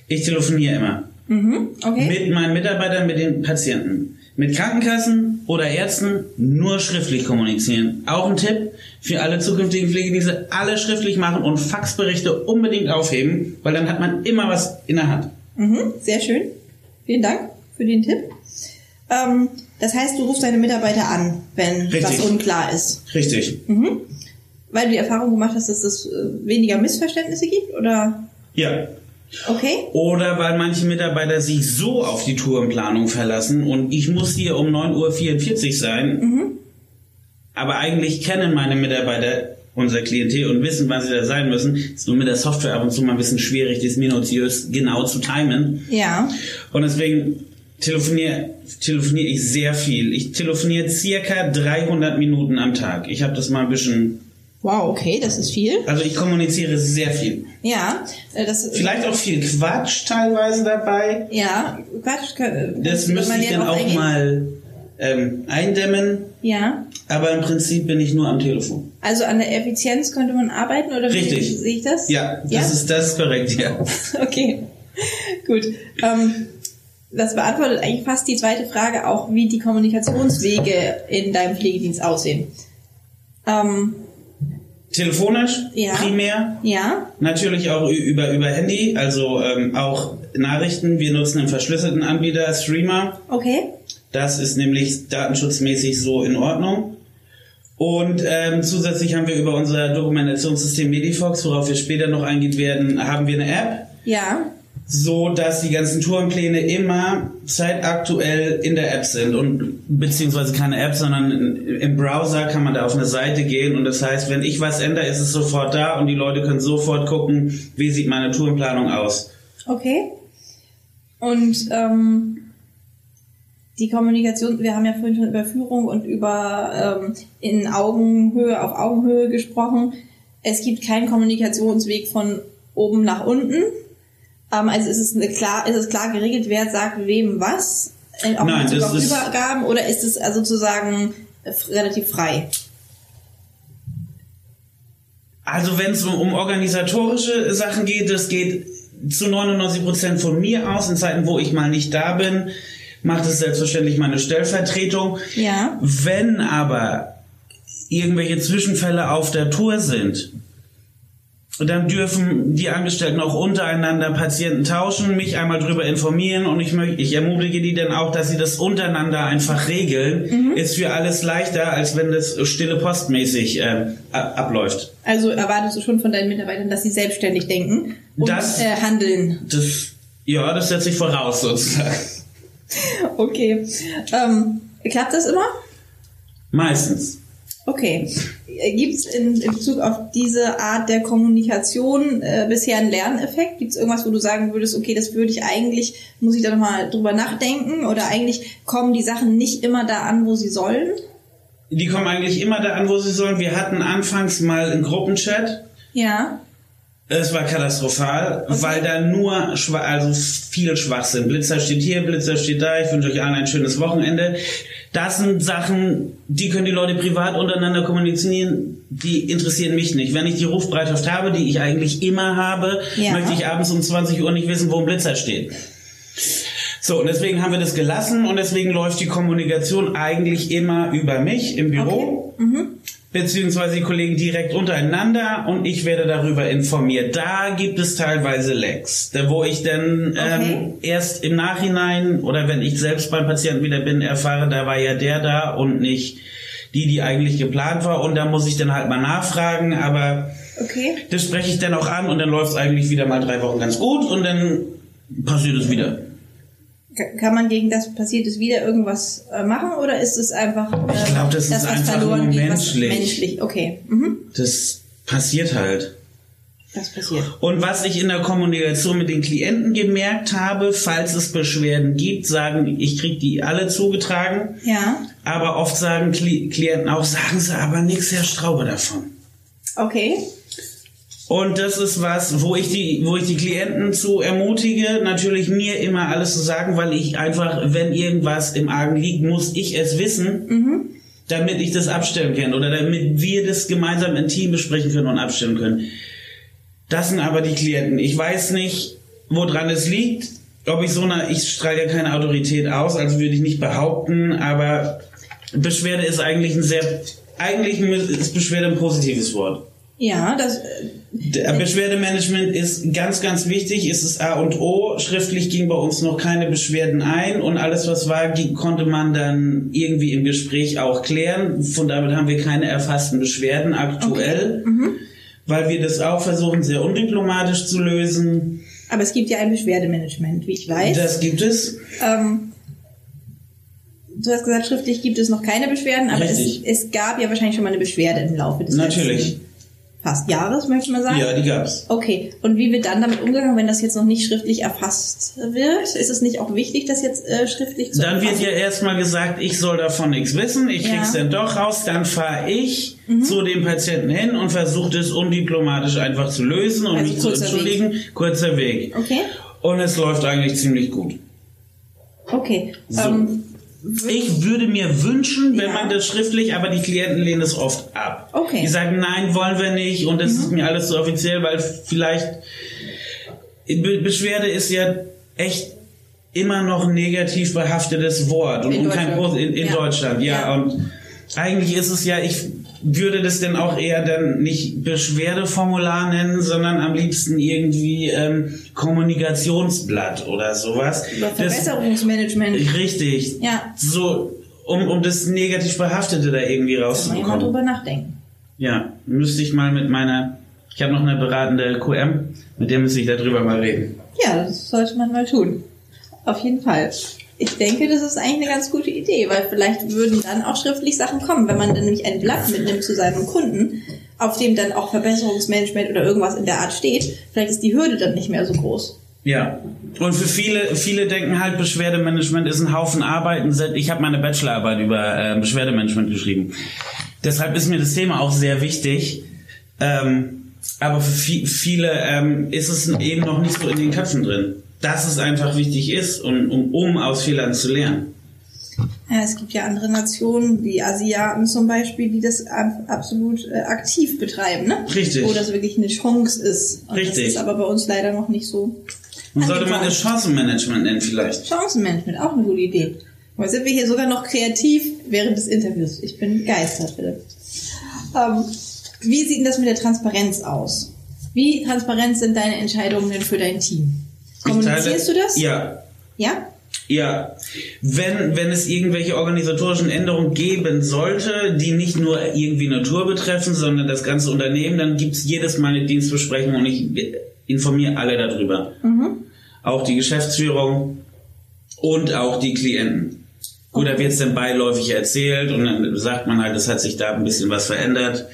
Ich telefoniere immer. Mhm. Okay. Mit meinen Mitarbeitern, mit den Patienten. Mit Krankenkassen oder Ärzten nur schriftlich kommunizieren. Auch ein Tipp für alle zukünftigen Pflegedienste, alle schriftlich machen und Faxberichte unbedingt aufheben, weil dann hat man immer was in der Hand. Mhm, sehr schön. Vielen Dank für den Tipp. Ähm, das heißt, du rufst deine Mitarbeiter an, wenn Richtig. was unklar ist. Richtig. Mhm. Weil du die Erfahrung gemacht hast, dass es äh, weniger Missverständnisse gibt, oder? Ja. Okay. Oder weil manche Mitarbeiter sich so auf die Tourenplanung verlassen und ich muss hier um 9.44 Uhr sein. Mhm. Aber eigentlich kennen meine Mitarbeiter unser Klientel und wissen, wann sie da sein müssen. Ist nur mit der Software ab und zu mal ein bisschen schwierig, das minutiös genau zu timen. Ja. Und deswegen telefoniere telefoniere ich sehr viel. Ich telefoniere circa 300 Minuten am Tag. Ich habe das mal ein bisschen, Wow, okay, das ist viel. also ich kommuniziere sehr viel. Ja. Äh, das, Vielleicht auch viel Quatsch teilweise dabei. Ja, Quatsch. Das müsste ich dann auch eingehen? mal ähm, eindämmen. Ja. Aber im Prinzip bin ich nur am Telefon. Also an der Effizienz könnte man arbeiten, oder wie Richtig. sehe ich das? Ja, das Ja? ist das korrekt, ja. Okay, gut. Ähm, das beantwortet eigentlich fast die zweite Frage auch, wie die Kommunikationswege in deinem Pflegedienst aussehen. Ähm, Telefonisch Ja. primär. Ja. Natürlich auch über, über Handy, also ähm, auch Nachrichten. Wir nutzen einen verschlüsselten Anbieter, Streamer. Okay. Das ist nämlich datenschutzmäßig so in Ordnung. Und ähm, zusätzlich haben wir über unser Dokumentationssystem Medifox, worauf wir später noch eingehen werden, haben wir eine App, Ja. So dass die ganzen Tourenpläne immer zeitaktuell in der App sind und beziehungsweise keine App, sondern im Browser kann man da auf eine Seite gehen und das heißt, wenn ich was ändere, ist es sofort da und die Leute können sofort gucken, wie sieht meine Tourenplanung aus. Okay. Und ähm, die Kommunikation, wir haben ja vorhin schon über Führung und über ähm, in Augenhöhe, auf Augenhöhe gesprochen. Es gibt keinen Kommunikationsweg von oben nach unten. Ähm, also ist es eine klar, ist es klar geregelt, wer sagt wem was? Äh, Auch in Nein, das ist- Übergaben oder ist es also sozusagen äh, relativ frei? Also wenn es um, um organisatorische Sachen geht, das geht zu 99 Prozent von mir aus. In Zeiten, wo ich mal nicht da bin, macht es selbstverständlich meine Stellvertretung. Ja. Wenn aber irgendwelche Zwischenfälle auf der Tour sind, dann dürfen die Angestellten auch untereinander Patienten tauschen, mich einmal drüber informieren und ich, möchte, ich ermutige die dann auch, dass sie das untereinander einfach regeln. Ist für alles leichter, als wenn das stille postmäßig äh, abläuft. Also erwartest du schon von deinen Mitarbeitern, dass sie selbstständig denken und Das- äh, handeln. Das, ja, das setze ich voraus sozusagen. Okay. Ähm, klappt das immer? Meistens. Okay. Gibt es in, in Bezug auf diese Art der Kommunikation äh, bisher einen Lerneffekt? Gibt es irgendwas, wo du sagen würdest, okay, das würde ich eigentlich, muss ich da nochmal drüber nachdenken? Oder eigentlich kommen die Sachen nicht immer da an, wo sie sollen? Die kommen eigentlich immer da an, wo sie sollen. Wir hatten anfangs mal einen Gruppenchat. Ja. Es war katastrophal, weil da nur schwa also viel Schwachsinn. Blitzer steht hier, Blitzer steht da. Ich wünsche euch allen ein schönes Wochenende. Das sind Sachen, die können die Leute privat untereinander kommunizieren. Die interessieren mich nicht. Wenn ich die Rufbereitschaft habe, die ich eigentlich immer habe, Ja. möchte ich abends um 20 Uhr nicht wissen, wo ein Blitzer steht. So, und deswegen haben wir das gelassen und deswegen läuft die Kommunikation eigentlich immer über mich im Büro. Beziehungsweise die Kollegen direkt untereinander und ich werde darüber informiert. Da gibt es teilweise Lecks, wo ich dann Okay. ähm, erst im Nachhinein oder wenn ich selbst beim Patienten wieder bin, erfahre, da war ja der da und nicht die, die eigentlich geplant war und da muss ich dann halt mal nachfragen, aber Okay. das spreche ich dann auch an und dann läuft es eigentlich wieder mal drei Wochen ganz gut und dann passiert es wieder. Ka- Kann man gegen das Passiertes wieder irgendwas äh, machen oder ist es einfach äh, Ich glaub, das ist was einfach nur geht, menschlich. menschlich? Okay, mhm. Das passiert halt. das passiert. Und was ich in der Kommunikation mit den Klienten gemerkt habe, falls es Beschwerden gibt, sagen, ich kriege die alle zugetragen, Ja, aber oft sagen Kli Klienten auch, sagen sie aber nichts, Herr Straube, davon. okay. Und das ist was, wo ich die, wo ich die Klienten zu ermutige, natürlich mir immer alles zu sagen, weil ich einfach, wenn irgendwas im Argen liegt, muss ich es wissen, damit ich das abstellen kann oder damit wir das gemeinsam im Team besprechen können und abstellen können. Das sind aber die Klienten. Ich weiß nicht, woran es liegt. Ob ich so eine, ich strahle ja keine Autorität aus, also würde ich nicht behaupten, aber Beschwerde ist eigentlich ein sehr, eigentlich ist Beschwerde ein positives Wort. Ja, das, äh, Beschwerdemanagement ist ganz, ganz wichtig. Es ist A und O. Schriftlich ging bei uns noch keine Beschwerden ein und alles, was war, ging, konnte man dann irgendwie im Gespräch auch klären. Von damit haben wir keine erfassten Beschwerden aktuell, weil wir das auch versuchen, sehr undiplomatisch zu lösen. aber es gibt ja ein Beschwerdemanagement, wie ich weiß. Das gibt es. Ähm, du hast gesagt, schriftlich gibt es noch keine Beschwerden, aber es, es gab ja wahrscheinlich schon mal eine Beschwerde im Laufe des Natürlich. letzten fast Jahres, möchte man sagen. Ja, die gab's. Okay, und wie wird dann damit umgegangen, wenn das jetzt noch nicht schriftlich erfasst wird? Ist es nicht auch wichtig, das jetzt äh, schriftlich zu Dann wird erfassen? ja erstmal gesagt, ich soll davon nichts wissen, ich Ja. krieg's dann doch raus, dann fahre ich zu dem Patienten hin und versuche es undiplomatisch einfach zu lösen und Also mich zu entschuldigen. Kurzer Weg. Okay, Und es läuft eigentlich ziemlich gut. okay. So. Ähm, Ich würde mir wünschen, wenn Ja. man das schriftlich, aber die Klienten lehnen es oft ab. Okay. Mhm. Die sagen, nein, wollen wir nicht und das ist mir alles zu offiziell, weil vielleicht Be Beschwerde ist ja echt immer noch ein negativ behaftetes Wort und, In und kein. Groß in, in Ja. Deutschland, ja. Ja. Und eigentlich ist es ja, ich würde das denn auch eher dann nicht Beschwerdeformular nennen, sondern am liebsten irgendwie ähm, Kommunikationsblatt oder sowas. Oder Verbesserungsmanagement. Das, richtig. Ja. So, um, um das negativ Behaftete da irgendwie Kann man rauszubekommen. drüber nachdenken. Ja, müsste ich mal mit meiner, ich habe noch eine beratende QM, mit der müsste ich darüber mal reden. Ja, das sollte man mal tun. Auf jeden Fall. Ich denke, das ist eigentlich eine ganz gute Idee, weil vielleicht würden dann auch schriftlich Sachen kommen, wenn man dann nämlich ein Blatt mitnimmt zu seinem Kunden, auf dem dann auch Verbesserungsmanagement oder irgendwas in der Art steht. Vielleicht ist die Hürde dann nicht mehr so groß. Ja. Und für viele, viele denken halt, Beschwerdemanagement ist ein Haufen Arbeit. Und seit- Ich habe meine Bachelorarbeit über äh, Beschwerdemanagement geschrieben. Deshalb ist mir das Thema auch sehr wichtig. Ähm, aber für vi- viele ähm, ist es eben noch nicht so in den Köpfen drin, dass es einfach wichtig ist, um, um, um aus Fehlern zu lernen. Ja, es gibt ja andere Nationen, wie Asiaten zum Beispiel, die das ab- absolut äh, aktiv betreiben, ne? Richtig. Wo das wirklich eine Chance ist. Und Richtig. Das ist aber bei uns leider noch nicht so. Und sollte man das Chancenmanagement nennen vielleicht. Chancenmanagement, auch eine gute Idee. Jetzt sind wir hier sogar noch kreativ während des Interviews. Ich bin begeistert, Philipp. Ähm, wie sieht denn das mit der Transparenz aus? Wie transparent sind deine Entscheidungen denn für dein Team? Kommunizierst teile- du das? Ja, Ja? Ja, wenn, wenn es irgendwelche organisatorischen Änderungen geben sollte, die nicht nur irgendwie Natur betreffen, sondern das ganze Unternehmen, dann gibt's jedes Mal eine Dienstbesprechung und ich informiere alle darüber. Auch die Geschäftsführung und auch die Klienten. Gut, da wird's dann beiläufig erzählt und dann sagt man halt, es hat sich da ein bisschen was verändert.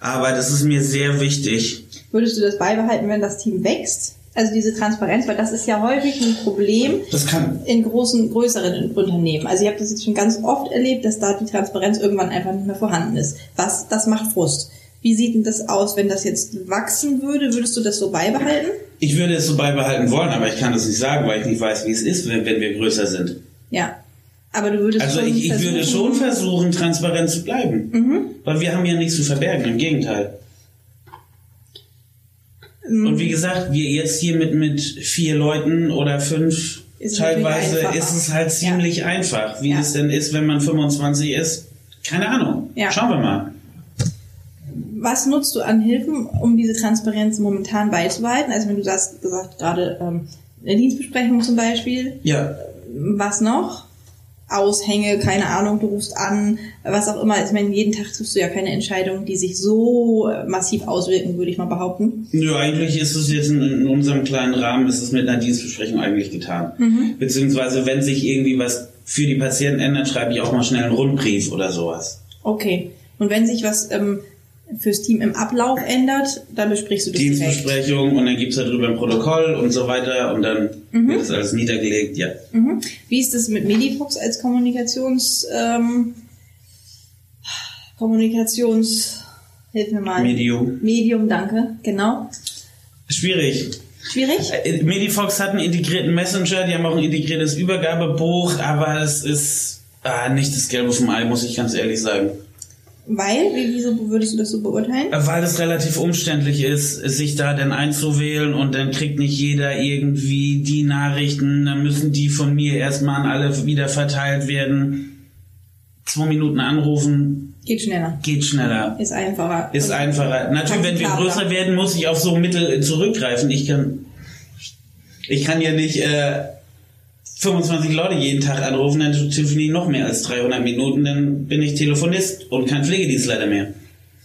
Aber das ist mir sehr wichtig. Würdest du das beibehalten, wenn das Team wächst? Also diese Transparenz, weil das ist ja häufig ein Problem Das kann, in großen, größeren Unternehmen. Also ich habe das jetzt schon ganz oft erlebt, dass da die Transparenz irgendwann einfach nicht mehr vorhanden ist. Was, das macht Frust. Wie sieht denn das aus, wenn das jetzt wachsen würde? Würdest du das so beibehalten? ich würde es so beibehalten wollen, aber ich kann das nicht sagen, weil ich nicht weiß, wie es ist, wenn, wenn wir größer sind. Ja. Aber du würdest Also ich, ich würde schon versuchen- transparent zu bleiben. Weil wir haben ja nichts zu verbergen, im Gegenteil. Mhm. Und wie gesagt, wir jetzt hier mit, mit vier Leuten oder fünf, Ist teilweise ist es halt Ja. ziemlich einfach. Wie Ja. es denn ist, wenn man 25 ist, keine Ahnung. Ja. Schauen wir mal. Was nutzt du an Hilfen, um diese Transparenz momentan beizubehalten? Also wenn du sagst, gesagt gerade ähm, eine Dienstbesprechung zum Beispiel, Ja, was noch? Aushänge, keine Ahnung, du rufst an, was auch immer. Ich meine, jeden Tag triffst du ja keine Entscheidungen, die sich so äh, massiv auswirken, würde ich mal behaupten. Nö, eigentlich ist es jetzt in, in unserem kleinen Rahmen, ist es mit einer Dienstbesprechung eigentlich getan. Mhm. Beziehungsweise, wenn sich irgendwie was für die Patienten ändert, schreibe ich auch mal schnell einen Rundbrief oder sowas. Okay. Und wenn sich was ähm, fürs Team im Ablauf ändert, dann besprichst du das direkt. Dienstbesprechung und dann gibt's darüber ein Protokoll und so weiter und dann wird das alles niedergelegt, ja. Mhm. Wie ist das mit Medifox als Kommunikations... Ähm, Kommunikations... Hilf mir mal. Medium. Medium, danke. Genau. Schwierig. Schwierig? Äh, Medifox hat einen integrierten Messenger, die haben auch ein integriertes Übergabebuch, aber es ist ah, nicht das Gelbe vom Ei, muss ich ganz ehrlich sagen. Weil, wie, wieso würdest du das so beurteilen? Weil es relativ umständlich ist, sich da dann einzuwählen und dann kriegt nicht jeder irgendwie die Nachrichten, dann müssen die von mir erstmal an alle wieder verteilt werden. Zwei Minuten anrufen, Geht schneller. geht schneller. Ist einfacher. Ist Und- einfacher. Natürlich, wenn wir größer werden, muss ich auf so Mittel zurückgreifen. Ich kann, ich kann ja nicht äh, 25 Leute jeden Tag anrufen, dann telefoniere ich noch mehr als 300 Minuten, dann bin ich Telefonist und kein Pflegedienstleiter mehr.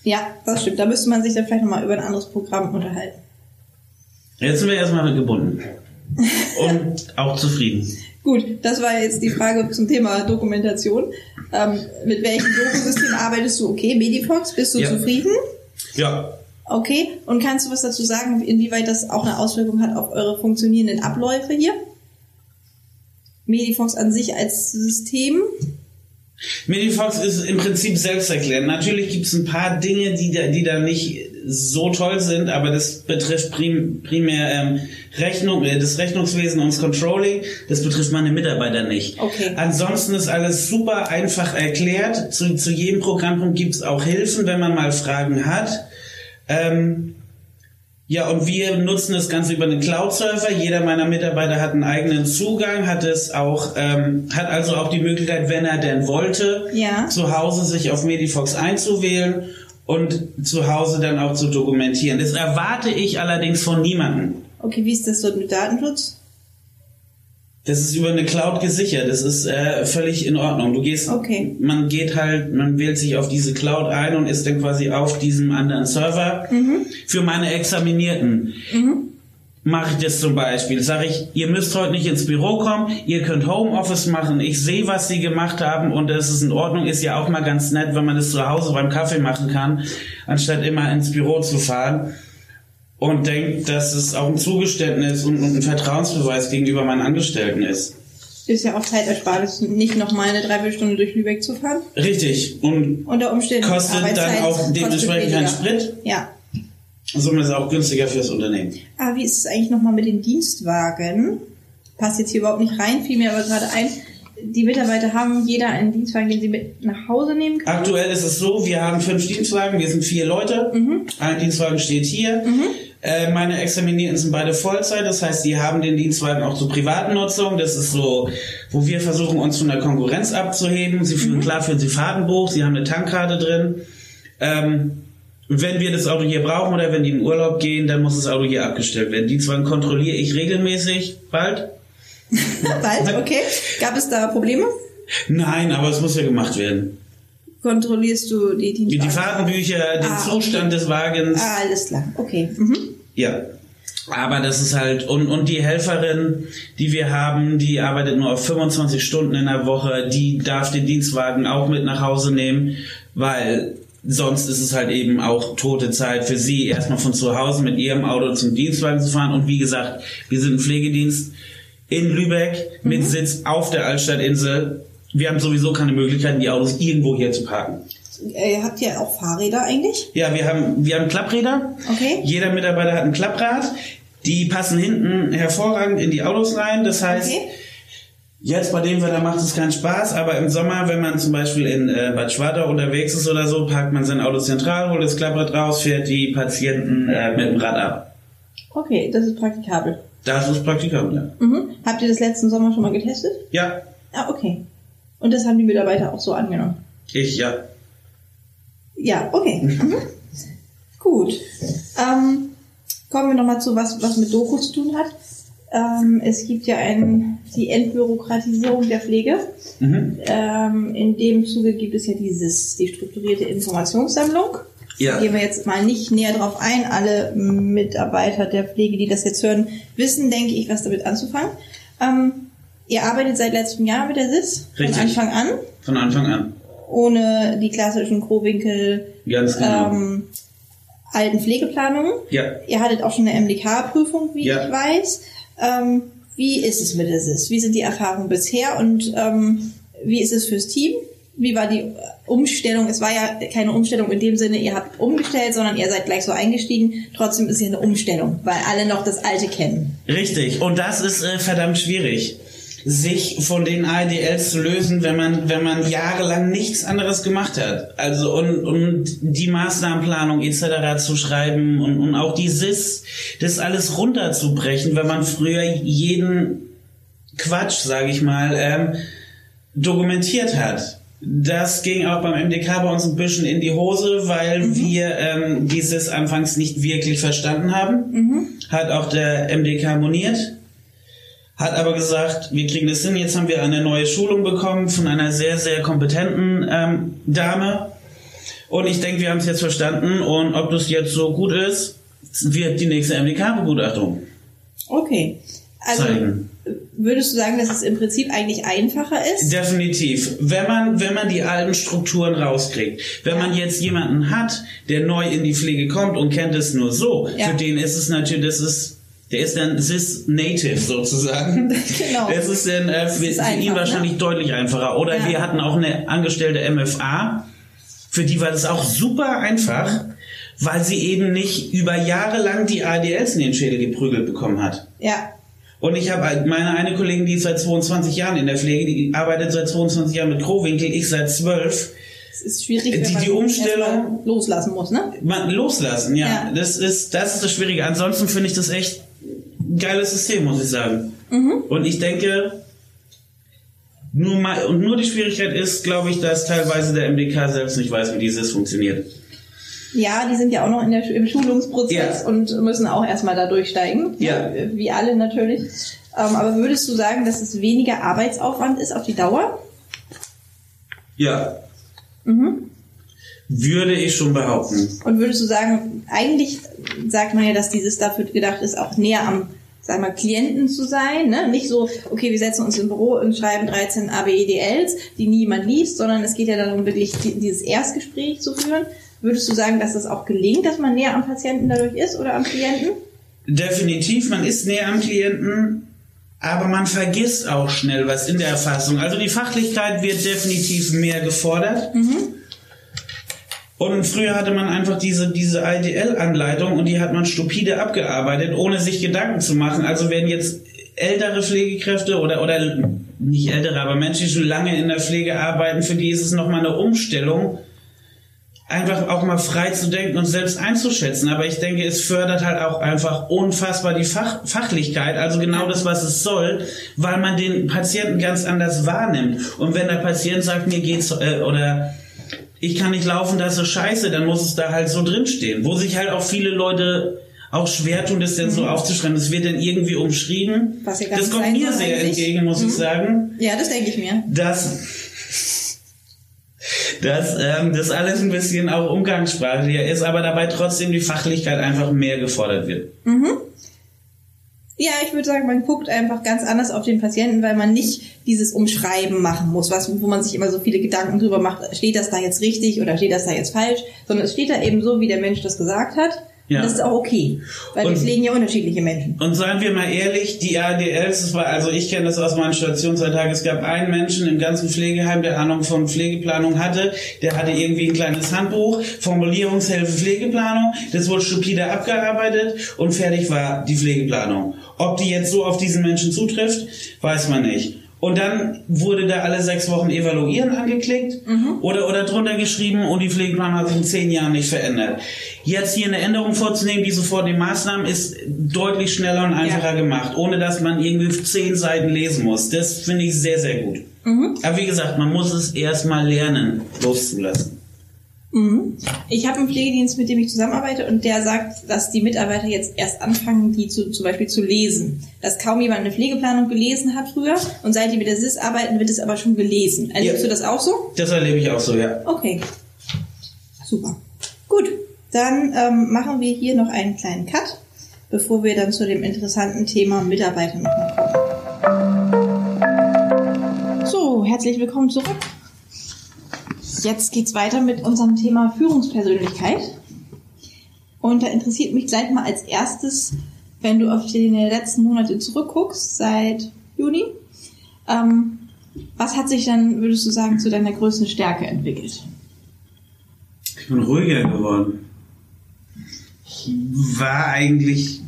Ja, das stimmt. Da müsste man sich dann vielleicht nochmal über ein anderes Programm unterhalten. Jetzt sind wir erstmal gebunden. Und auch zufrieden. Gut, das war jetzt die Frage zum Thema Dokumentation. Ähm, mit welchem Dokusystem arbeitest du? Okay, Medifox, bist du Ja. zufrieden? Ja. Okay, und kannst du was dazu sagen, inwieweit das auch eine Auswirkung hat auf eure funktionierenden Abläufe hier? Medifox an sich als System? Medifox ist im Prinzip selbsterklärend. Natürlich gibt es ein paar Dinge, die da, die da nicht so toll sind, aber das betrifft prim, primär ähm, Rechnung, äh, das Rechnungswesen und das Controlling. Das betrifft meine Mitarbeiter nicht. Okay. Ansonsten ist alles super einfach erklärt. Zu, zu jedem Programmpunkt gibt es auch Hilfen, wenn man mal Fragen hat. Ähm, Ja, und wir nutzen das Ganze über einen Cloud-Server. Jeder meiner Mitarbeiter hat einen eigenen Zugang, hat es auch, ähm, hat also auch die Möglichkeit, wenn er denn wollte, Ja. zu Hause sich auf Medifox einzuwählen und zu Hause dann auch zu dokumentieren. Das erwarte ich allerdings von niemandem. Okay, wie ist das dort mit Datenschutz? Das ist über eine Cloud gesichert. Das ist äh, völlig in Ordnung. Du gehst, Okay. man geht halt, man wählt sich auf diese Cloud ein und ist dann quasi auf diesem anderen Server. Für meine Examinierten mache ich das zum Beispiel. Sage ich, ihr müsst heute nicht ins Büro kommen, ihr könnt Homeoffice machen. Ich sehe, was sie gemacht haben und das ist in Ordnung. Ist ja auch mal ganz nett, wenn man das zu Hause beim Kaffee machen kann, anstatt immer ins Büro zu fahren. Und denkt, dass es auch ein Zugeständnis und, ein Vertrauensbeweis gegenüber meinen Angestellten ist. Ist ja auch Zeitersparnis, nicht nochmal eine Dreiviertelstunde durch Lübeck zu fahren. Richtig. Und Unter Umständen kostet dann auch dementsprechend keinen. Sprit. Ja. Somit ist es auch günstiger fürs Unternehmen. Aber wie ist es eigentlich nochmal mit den Dienstwagen? Passt jetzt hier überhaupt nicht rein, fiel mir aber gerade ein. Die Mitarbeiter haben jeder einen Dienstwagen, den sie mit nach Hause nehmen können. Aktuell ist es so, wir haben fünf Dienstwagen, wir sind vier Leute. Mhm. Ein Dienstwagen steht hier. Äh, meine Examinierten sind beide Vollzeit, das heißt, die haben den Dienstwagen auch zur privaten Nutzung. Das ist so, wo wir versuchen, uns von der Konkurrenz abzuheben. Sie Mhm. führen, klar führen sie Fahrtenbuch, sie haben eine Tankkarte drin. Ähm, wenn wir das Auto hier brauchen oder wenn die in Urlaub gehen, dann muss das Auto hier abgestellt werden. Dienstwagen kontrolliere ich regelmäßig, bald. Bald, okay. Gab es da Probleme? Nein, aber es muss ja gemacht werden. Kontrollierst du die Die Dienstwagen? Fahrtenbücher, den Ah, Zustand des Wagens. Ah, alles klar. Okay. Mhm. Ja. Aber das ist halt, und, und die Helferin, die wir haben, die arbeitet nur auf 25 Stunden in der Woche, die darf den Dienstwagen auch mit nach Hause nehmen, weil sonst ist es halt eben auch tote Zeit für sie, erstmal von zu Hause mit ihrem Auto zum Dienstwagen zu fahren. Und wie gesagt, wir sind ein Pflegedienst in Lübeck mit Sitz auf der Altstadtinsel. Wir haben sowieso keine Möglichkeiten, die Autos irgendwo hier zu parken. Äh, habt ihr auch Fahrräder eigentlich? Ja, wir haben, wir haben Klappräder. Okay. Jeder Mitarbeiter hat ein Klapprad. Die passen hinten hervorragend in die Autos rein. Das heißt, Okay. jetzt bei dem Wetter macht es keinen Spaß, aber im Sommer, wenn man zum Beispiel in äh, Bad Schwartau unterwegs ist oder so, parkt man sein Auto zentral, holt das Klapprad raus, fährt die Patienten äh, mit dem Rad ab. Okay, das ist praktikabel. Das ist praktikabel, ja. Mhm. Habt ihr das letzten Sommer schon mal getestet? Ja, Ah, okay. Und das haben die Mitarbeiter auch so angenommen? ich, ja. Ja, okay. Mhm. Gut. Ähm, kommen wir nochmal zu was, was mit Doku zu tun hat. Ähm, es gibt ja ein, die Entbürokratisierung der Pflege. Mhm. Ähm, in dem Zuge gibt es ja dieses, die strukturierte Informationssammlung. Ja. Da gehen wir jetzt mal nicht näher drauf ein. Alle Mitarbeiter der Pflege, die das jetzt hören, wissen, denke ich, was damit anzufangen. Ähm, ihr arbeitet seit letztem Jahr mit der SIS Richtig. von Anfang an, Von Anfang an. ohne die klassischen Crowinkel Ganz genau. ähm, alten Pflegeplanungen. ja. Ihr hattet auch schon eine MDK-Prüfung, wie Ja. ich weiß. Ähm, wie ist es mit der SIS? Wie sind die Erfahrungen bisher und ähm, wie ist es fürs Team? Wie war die Umstellung? Es war ja keine Umstellung in dem Sinne, ihr habt umgestellt, sondern ihr seid gleich so eingestiegen. Trotzdem ist es ja eine Umstellung, weil alle noch das Alte kennen. Richtig. Und das ist äh, verdammt schwierig, sich von den ADLs zu lösen, wenn man, wenn man jahrelang nichts anderes gemacht hat. Also und, und die Maßnahmenplanung etc. zu schreiben und, und auch die SIS, das alles runterzubrechen, wenn man früher jeden Quatsch, sage ich mal, ähm, dokumentiert hat. Das ging auch beim MDK bei uns ein bisschen in die Hose, weil wir ähm, dieses anfangs nicht wirklich verstanden haben. Hat auch der MDK moniert. Hat aber gesagt, wir kriegen das hin. Jetzt haben wir eine neue Schulung bekommen von einer sehr, sehr kompetenten ähm, Dame. Und ich denke, wir haben es jetzt verstanden. Und ob das jetzt so gut ist, wird die nächste MDK-Begutachtung Okay. Also zeigen. würdest du sagen, dass es im Prinzip eigentlich einfacher ist? Definitiv. Wenn man, wenn man die alten Strukturen rauskriegt. Wenn man jetzt jemanden hat, der neu in die Pflege kommt und kennt es nur so, Ja. für den ist es natürlich, das ist, der ist dann cis native sozusagen. Genau. Das ist dann äh, für, ist für ihn einfach, wahrscheinlich deutlich einfacher. Oder Ja. wir hatten auch eine angestellte MFA, für die war das auch super einfach, weil sie eben nicht über Jahre lang die ADLs in den Schädel geprügelt bekommen hat. Ja. Und ich habe meine eine Kollegin, die ist seit 22 Jahren in der Pflege, die arbeitet seit 22 Jahren mit Krowinkel, ich seit 12. Es ist schwierig, Die- wenn man die Umstellung- loslassen muss, ne? Man, loslassen, ja. Ja. Das ist, das ist das Schwierige. Ansonsten finde ich das echt geiles System, muss ich sagen. Mhm. Und ich denke, nur mal, und nur die Schwierigkeit ist, glaube ich, dass teilweise der MDK selbst nicht weiß, wie dieses funktioniert. Ja, die sind ja auch noch in der, im Schulungsprozess Ja. und müssen auch erstmal da durchsteigen. Ja. Wie alle natürlich. Ähm, aber würdest du sagen, dass es weniger Arbeitsaufwand ist auf die Dauer? Ja. Mhm. Würde ich schon behaupten. Und würdest du sagen, eigentlich sagt man ja, dass dieses dafür gedacht ist, auch näher am, sag mal, Klienten zu sein, ne? Nicht so, okay, wir setzen uns im Büro und schreiben 13 ABEDLs, die niemand liest, sondern es geht ja darum, wirklich die- dieses Erstgespräch zu führen. Würdest du sagen, dass das auch gelingt, dass man näher am Patienten dadurch ist oder am Klienten? Definitiv, man ist näher am Klienten, aber man vergisst auch schnell was in der Erfassung. Also die Fachlichkeit wird definitiv mehr gefordert. Und früher hatte man einfach diese, diese IDL-Anleitung und die hat man stupide abgearbeitet, ohne sich Gedanken zu machen. Also werden jetzt ältere Pflegekräfte oder, oder nicht ältere, aber Menschen, die schon lange in der Pflege arbeiten, für die ist es nochmal eine Umstellung, einfach auch mal frei zu denken und selbst einzuschätzen. Aber ich denke, es fördert halt auch einfach unfassbar die Fach Fachlichkeit, also genau das, was es soll, weil man den Patienten ganz anders wahrnimmt. Und wenn der Patient sagt, mir geht's äh, oder ich kann nicht laufen, das ist so scheiße, dann muss es da halt so drinstehen. Wo sich halt auch viele Leute auch schwer tun, das denn so aufzuschreiben. Das wird dann irgendwie umschrieben. Mhm. Was ja das kommt mir sehr eigentlich. entgegen, muss Mhm. ich sagen Ja, das denke ich mir. dass, dass ähm, das alles ein bisschen auch umgangssprachlicher ist, aber dabei trotzdem die Fachlichkeit einfach mehr gefordert wird. Ja, ich würde sagen, man guckt einfach ganz anders auf den Patienten, weil man nicht dieses Umschreiben machen muss, was, wo man sich immer so viele Gedanken drüber macht, steht das da jetzt richtig oder steht das da jetzt falsch, sondern es steht da eben so, wie der Mensch das gesagt hat. Ja. Und das ist auch okay, weil wir Und- pflegen ja unterschiedliche Menschen. Und seien wir mal ehrlich, die ADLs, das war, also ich kenne das aus meinem Stationsalltag, es gab einen Menschen im ganzen Pflegeheim, der Ahnung von Pflegeplanung hatte, der hatte irgendwie ein kleines Handbuch, Formulierungshilfe Pflegeplanung, das wurde stupide abgearbeitet und fertig war die Pflegeplanung. Ob die jetzt so auf diesen Menschen zutrifft, weiß man nicht. Und dann wurde da alle sechs Wochen evaluieren angeklickt oder, oder drunter geschrieben und die Pflegeplanung hat sich in zehn Jahren nicht verändert. Jetzt hier eine Änderung vorzunehmen, die sofort die Maßnahmen, ist deutlich schneller und einfacher gemacht, ohne dass man irgendwie zehn Seiten lesen muss. Das finde ich sehr, sehr gut. Aber wie gesagt, man muss es erstmal lernen, loszulassen. Mhm. Ich habe einen Pflegedienst, mit dem ich zusammenarbeite und der sagt, dass die Mitarbeiter jetzt erst anfangen, die zu, zum Beispiel zu lesen. Dass kaum jemand eine Pflegeplanung gelesen hat früher und seit die mit der SIS arbeiten, wird es aber schon gelesen. Erlebst Ja. du das auch so? Das erlebe ich auch so, ja. Okay. Super. Gut, dann ähm, machen wir hier noch einen kleinen Cut, bevor wir dann zu dem interessanten Thema Mitarbeiter nochmal kommen. So, herzlich willkommen zurück. Jetzt geht's weiter mit unserem Thema Führungspersönlichkeit. Und da interessiert mich gleich mal als erstes, wenn du auf die letzten Monate zurückguckst, seit Juni, ähm, was hat sich dann, würdest du sagen, zu deiner größten Stärke entwickelt? Ich bin ruhiger geworden. Ich war eigentlich,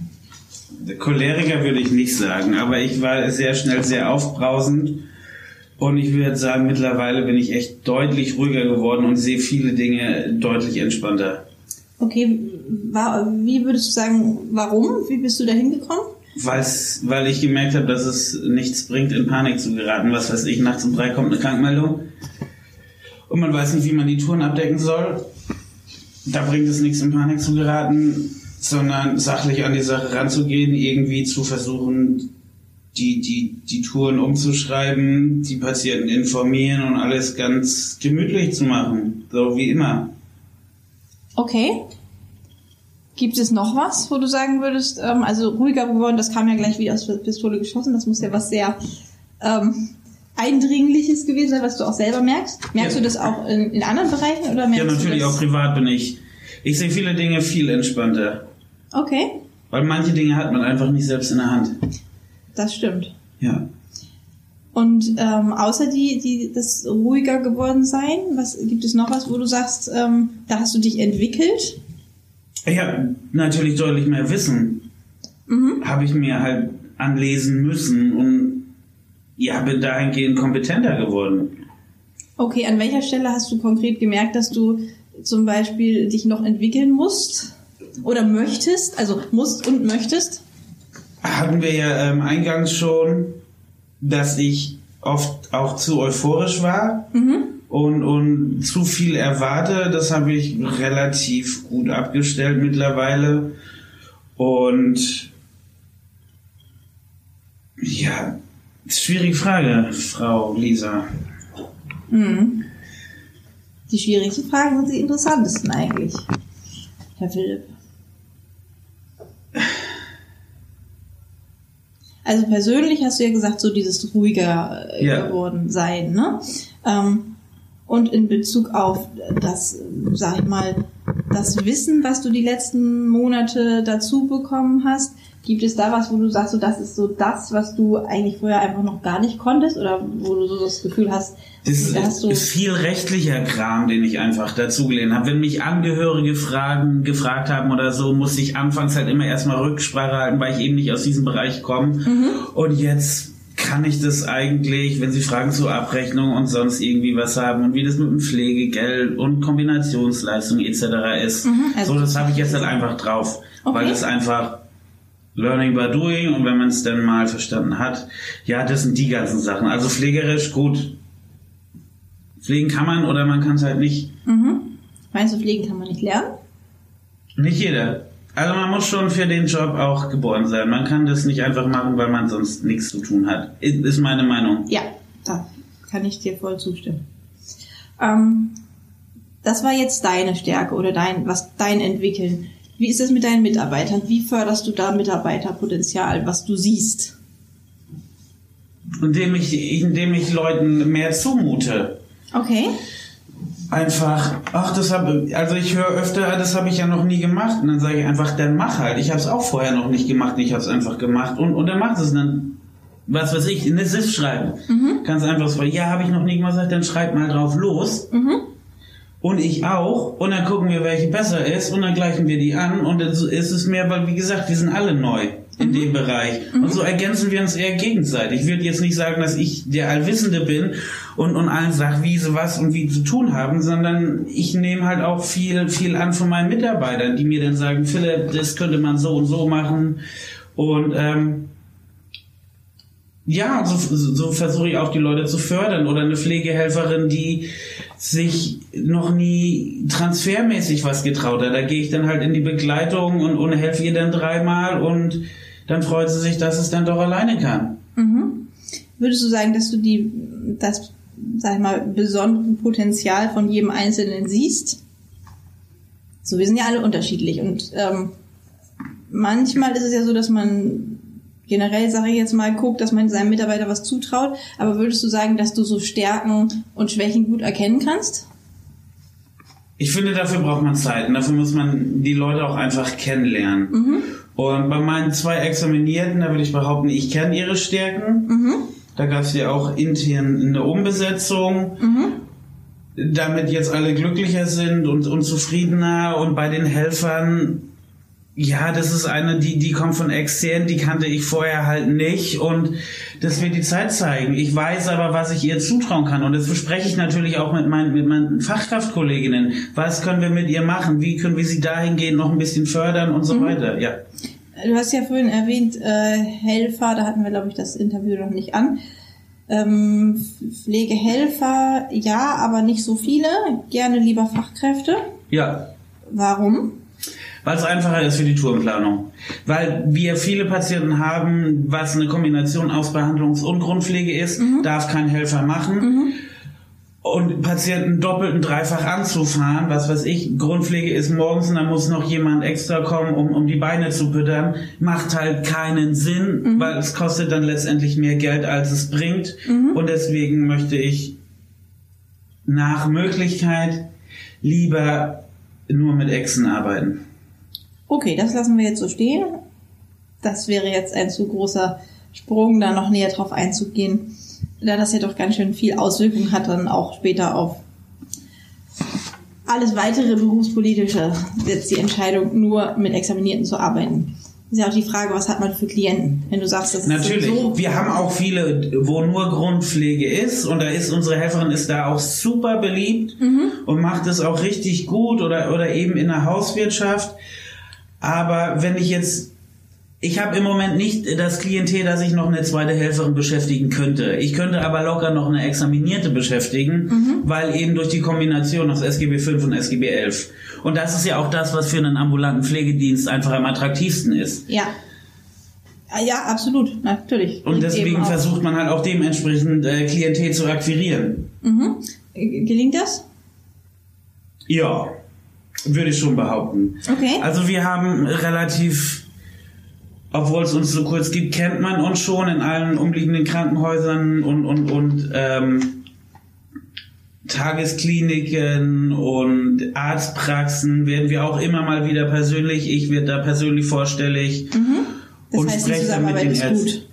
Choleriker würde ich nicht sagen, aber ich war sehr schnell sehr aufbrausend. Und ich würde sagen, mittlerweile bin ich echt deutlich ruhiger geworden und sehe viele Dinge deutlich entspannter. Okay, wie würdest du sagen, warum? Wie bist du da hingekommen? Weil's, weil ich gemerkt habe, dass es nichts bringt, in Panik zu geraten. Was weiß ich, nachts um drei kommt eine Krankmeldung und man weiß nicht, wie man die Touren abdecken soll. Da bringt es nichts, in Panik zu geraten, sondern sachlich an die Sache ranzugehen, irgendwie zu versuchen, die, die, die Touren umzuschreiben, die Patienten informieren und alles ganz gemütlich zu machen. So wie immer. Okay. Gibt es noch was, wo du sagen würdest, ähm, also ruhiger geworden, das kam ja gleich wie aus der Pistole geschossen, das muss ja was sehr ähm, Eindringliches gewesen sein, was du auch selber merkst. Merkst Ja. du das auch in, in anderen Bereichen oder merkst Ja, natürlich auch privat bin ich. Ich sehe viele Dinge viel entspannter. Okay, Weil manche Dinge hat man einfach nicht selbst in der Hand. Das stimmt. Ja. Und ähm, außer die, die das ruhiger geworden sein, was gibt es noch was, wo du sagst, ähm, da hast du dich entwickelt? Ich habe natürlich deutlich mehr Wissen. Mhm. Habe ich mir halt anlesen müssen und ja, bin dahingehend kompetenter geworden. Okay, an welcher Stelle hast du konkret gemerkt, dass du zum Beispiel dich noch entwickeln musst oder möchtest, also musst und möchtest? Hatten wir ja ähm, eingangs schon, dass ich oft auch zu euphorisch war Mhm. und, und zu viel erwarte. Das habe ich relativ gut abgestellt mittlerweile. Und ja, schwierige Frage, Frau Lisa. Mhm. Die schwierigsten Fragen sind die interessantesten eigentlich, Herr Philipp. Also persönlich hast du ja gesagt, so dieses ruhiger äh, Ja. geworden sein, ne? Ähm, und in Bezug auf das, äh, sag ich mal, das Wissen, was du die letzten Monate dazu bekommen hast, gibt es da was, wo du sagst, so das ist so das, was du eigentlich vorher einfach noch gar nicht konntest oder wo du so das Gefühl hast, Das da hast ist, du ist viel rechtlicher Kram, den ich einfach dazugelernt habe. Wenn mich Angehörige Fragen gefragt haben oder so, musste ich anfangs halt immer erstmal Rücksprache halten, weil ich eben nicht aus diesem Bereich komme. Mhm. Und jetzt kann ich das eigentlich, wenn Sie Fragen zur Abrechnung und sonst irgendwie was haben und wie das mit dem Pflegegeld und Kombinationsleistung etc. ist. Mhm, also so, das habe ich jetzt halt einfach drauf, Okay. weil das einfach Learning by doing und wenn man es dann mal verstanden hat, ja, das sind die ganzen Sachen. Also pflegerisch gut. Pflegen kann man oder man kann es halt nicht. Mhm. Meinst du, Pflegen kann man nicht lernen? Nicht jeder. Also man muss schon für den Job auch geboren sein. Man kann das nicht einfach machen, weil man sonst nichts zu tun hat. Ist meine Meinung. Ja, da kann ich dir voll zustimmen. Ähm, das war jetzt deine Stärke oder dein, was dein Entwickeln. Wie ist es mit deinen Mitarbeitern? Wie förderst du da Mitarbeiterpotenzial, was du siehst? Indem ich, indem ich Leuten mehr zumute. Okay. Einfach, ach, das habe, also ich höre öfter, das habe ich ja noch nie gemacht. Und dann sage ich einfach, dann mach halt. Ich habe es auch vorher noch nicht gemacht, ich habe es einfach gemacht. Und, und dann macht es dann, was weiß ich, eine SIF schreiben. Ganz einfach so, ja, habe ich noch nie gemacht, dann schreib mal drauf los. Mhm. Und ich auch. Und dann gucken wir, welche besser ist. Und dann gleichen wir die an. Und dann ist es mehr, weil, wie gesagt, wir sind alle neu in dem Bereich. Und so ergänzen wir uns eher gegenseitig. Ich würde jetzt nicht sagen, dass ich der Allwissende bin und, und allen sage, wie sie was und wie zu tun haben, sondern ich nehme halt auch viel, viel an von meinen Mitarbeitern, die mir dann sagen, Philipp, das könnte man so und so machen. Und, ähm, ja, so, so versuche ich auch die Leute zu fördern. Oder eine Pflegehelferin, die sich noch nie transfermäßig was getraut hat. Da gehe ich dann halt in die Begleitung und, und helfe ihr dann dreimal und dann freut sie sich, dass es dann doch alleine kann. Mhm. Würdest du sagen, dass du die, das, sag ich mal, besondere Potenzial von jedem Einzelnen siehst? So, wir sind ja alle unterschiedlich und ähm, manchmal ist es ja so, dass man generell, sage ich jetzt mal, guckt, dass man seinem Mitarbeiter was zutraut. Aber würdest du sagen, dass du so Stärken und Schwächen gut erkennen kannst? Ich finde, dafür braucht man Zeit und dafür muss man die Leute auch einfach kennenlernen. Und bei meinen zwei Examinierten, da würde ich behaupten, ich kenne ihre Stärken. Mhm. Da gab es ja auch intern eine Umbesetzung. Mhm. damit jetzt alle glücklicher sind und, und zufriedener und bei den Helfern, ja, das ist eine, die, die kommt von extern, die kannte ich vorher halt nicht und das wird die Zeit zeigen. Ich weiß aber, was ich ihr zutrauen kann und das bespreche ich natürlich auch mit meinen, mit meinen Fachkraftkolleginnen. Was können wir mit ihr machen? Wie können wir sie dahingehend noch ein bisschen fördern und so weiter, ja. Du hast ja vorhin erwähnt, äh, Helfer, da hatten wir, glaube ich, das Interview noch nicht an. Ähm, Pflegehelfer, ja, aber nicht so viele. Gerne lieber Fachkräfte. Ja, Warum? Weil es einfacher ist für die Tourenplanung. Weil wir viele Patienten haben, was eine Kombination aus Behandlungs- und Grundpflege ist, darf kein Helfer machen. Und Patienten doppelt und dreifach anzufahren, was weiß ich, Grundpflege ist morgens und dann muss noch jemand extra kommen, um, um die Beine zu füttern, macht halt keinen Sinn, weil es kostet dann letztendlich mehr Geld, als es bringt. Und deswegen möchte ich nach Möglichkeit lieber nur mit Echsen arbeiten. Okay, das lassen wir jetzt so stehen. Das wäre jetzt ein zu großer Sprung, da noch näher drauf einzugehen, da das ja doch ganz schön viel Auswirkungen hat dann auch später auf alles weitere berufspolitische, jetzt die Entscheidung nur mit Examinierten zu arbeiten. ist ja auch die Frage, was hat man für Klienten? Wenn du sagst, das Natürlich. ist so. Wir haben auch viele, wo nur Grundpflege ist und da ist unsere Helferin ist da auch super beliebt Mhm. und macht es auch richtig gut oder, oder eben in der Hauswirtschaft. Aber wenn ich jetzt, ich habe im Moment nicht das Klientel, dass ich noch eine zweite Helferin beschäftigen könnte. Ich könnte aber locker noch eine Examinierte beschäftigen, Mhm. weil eben durch die Kombination aus SGB 5 und SGB 11. Und das ist ja auch das, was für einen ambulanten Pflegedienst einfach am attraktivsten ist. Ja. Ah, Ja, absolut, natürlich. Und deswegen versucht man halt auch dementsprechend äh, Klientel zu akquirieren. Mhm. Äh, Gelingt das? Ja, würde ich schon behaupten. Okay. Also wir haben relativ, obwohl es uns so kurz gibt, kennt man uns schon in allen umliegenden Krankenhäusern und, und, und ähm, Tageskliniken und Arztpraxen werden wir auch immer mal wieder persönlich, ich werde da persönlich vorstellig. Das und heißt, die mit Zusammenarbeit den ist Ärzten. gut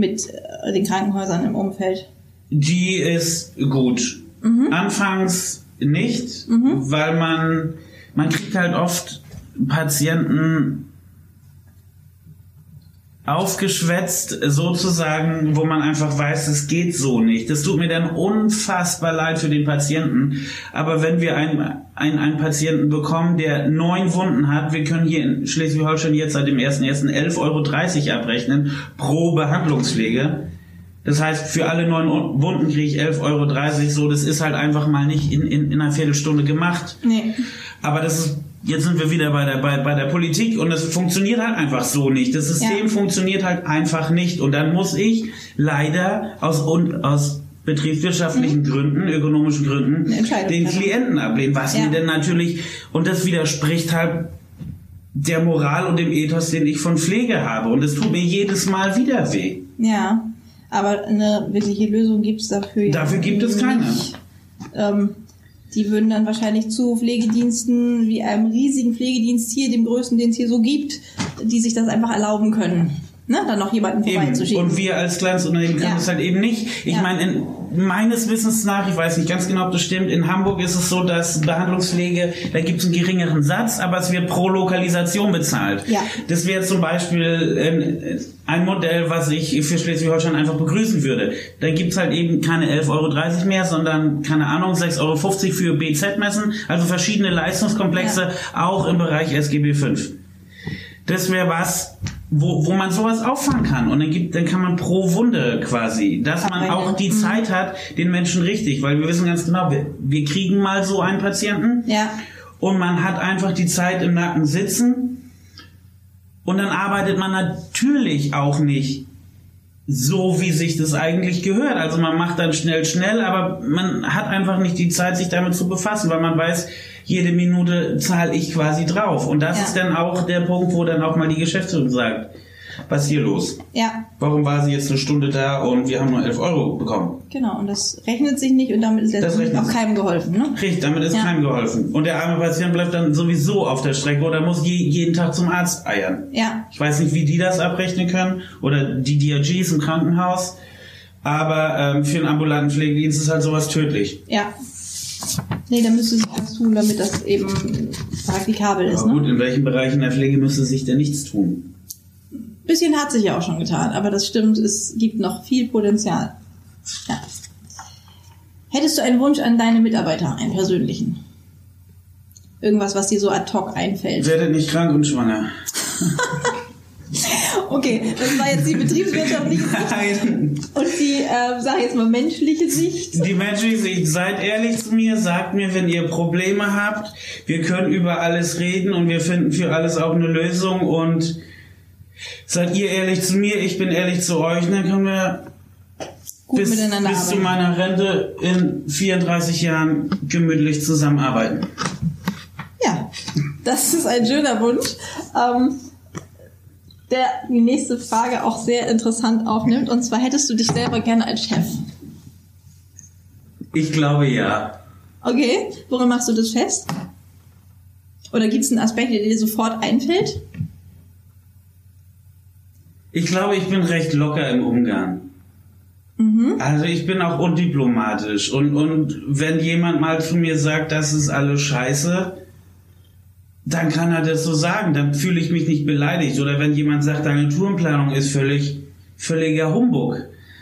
mit äh, den Krankenhäusern im Umfeld. Die ist gut. Anfangs nicht, weil man, man kriegt halt oft Patienten aufgeschwätzt sozusagen, wo man einfach weiß, es geht so nicht. Das tut mir dann unfassbar leid für den Patienten. Aber wenn wir einen, einen, einen Patienten bekommen, der neun Wunden hat, wir können hier in Schleswig-Holstein jetzt seit dem 1.1. 11,30 Euro abrechnen pro Behandlungspflege. Das heißt, für alle neun Wunden kriege ich 11,30 Euro. So, das ist halt einfach mal nicht in, in, in einer Viertelstunde gemacht. Nee. Aber das ist, jetzt sind wir wieder bei der, bei, bei der Politik und es funktioniert halt einfach so nicht. Das System Ja. funktioniert halt einfach nicht. Und dann muss ich leider aus, und, aus betriebswirtschaftlichen Gründen, ökonomischen Gründen, Mhm. Den. Klienten ablehnen. Was Ja. mir denn natürlich, und das widerspricht halt der Moral und dem Ethos, den ich von Pflege habe. Und es tut mir jedes Mal wieder weh. Ja. Aber eine wirkliche Lösung gibt es dafür. Dafür gibt es keine. nicht. Ähm, die würden dann wahrscheinlich zu Pflegediensten wie einem riesigen Pflegedienst hier, dem größten, den es hier so gibt, die sich das einfach erlauben können. Ne? Dann noch jemanden vorbeizuschicken. Und wir als kleines Unternehmen können Ja. das halt eben nicht. Ich Ja. meine, in, meines Wissens nach, ich weiß nicht ganz genau, ob das stimmt, in Hamburg ist es so, dass Behandlungspflege, da gibt es einen geringeren Satz, aber es wird pro Lokalisation bezahlt. Ja. Das wäre zum Beispiel ähm, ein Modell, was ich für Schleswig-Holstein einfach begrüßen würde. Da gibt's halt eben keine 11,30 Euro mehr, sondern, keine Ahnung, 6,50 Euro für BZ-Messen, also verschiedene Leistungskomplexe, auch im Bereich SGB 5 das wäre was, wo, wo man sowas auffangen kann. Und dann gibt, dann kann man pro Wunde quasi, dass man auch die Zeit hat, den Menschen richtig, weil wir wissen ganz genau, wir, wir kriegen mal so einen Patienten ja. und man hat einfach die Zeit im Nacken sitzen und dann arbeitet man natürlich auch nicht so, wie sich das eigentlich gehört. Also man macht dann schnell, schnell, aber man hat einfach nicht die Zeit, sich damit zu befassen, weil man weiß, jede Minute zahle ich quasi drauf. Und das Ja. ist dann auch der Punkt, wo dann auch mal die Geschäftsführung sagt, was ist hier los? Ja, Warum war sie jetzt eine Stunde da und wir haben nur 11 Euro bekommen? genau. Und das rechnet sich nicht und damit ist letztendlich auch keinem geholfen. Ne? Richtig, damit ist Ja. keinem geholfen. Und der arme Patient bleibt dann sowieso auf der Strecke oder muss je, jeden Tag zum Arzt eiern. Ja, Ich weiß nicht, wie die das abrechnen können oder die DRGs im Krankenhaus. Aber ähm, für einen ambulanten Pflegedienst ist halt sowas tödlich. ja. Nee, da müsste sich was tun, damit das eben praktikabel ist. Aber Ne? gut, in welchen Bereichen der Pflege müsste sich denn nichts tun? Bisschen hat sich ja auch schon getan, aber das stimmt, es gibt noch viel Potenzial. Ja. Hättest du einen Wunsch an deine Mitarbeiter, einen persönlichen? Irgendwas, was dir so ad hoc einfällt? Werdet nicht krank und schwanger. Okay, das war jetzt die betriebswirtschaftliche Sicht und die, äh, sag ich jetzt mal, menschliche Sicht. Die menschliche Sicht, seid ehrlich zu mir, sagt mir, wenn ihr Probleme habt. Wir können über alles reden und wir finden für alles auch eine Lösung. Und seid ihr ehrlich zu mir, ich bin ehrlich zu euch, dann können wir Gut bis, miteinander bis zu meiner Rente in 34 Jahren gemütlich zusammenarbeiten. Ja, das ist ein schöner Wunsch, ähm, der die nächste Frage auch sehr interessant aufnimmt. Und zwar hättest du dich selber gerne als Chef. Ich glaube ja. Okay, woran machst du das fest? Oder gibt es einen Aspekt, der dir sofort einfällt? Ich glaube, ich bin recht locker im Umgang. Also ich bin auch undiplomatisch und, und wenn jemand mal zu mir sagt, das ist alles scheiße, dann kann er das so sagen, dann fühle ich mich nicht beleidigt. Oder wenn jemand sagt, deine Tourenplanung ist völlig, völliger Humbug.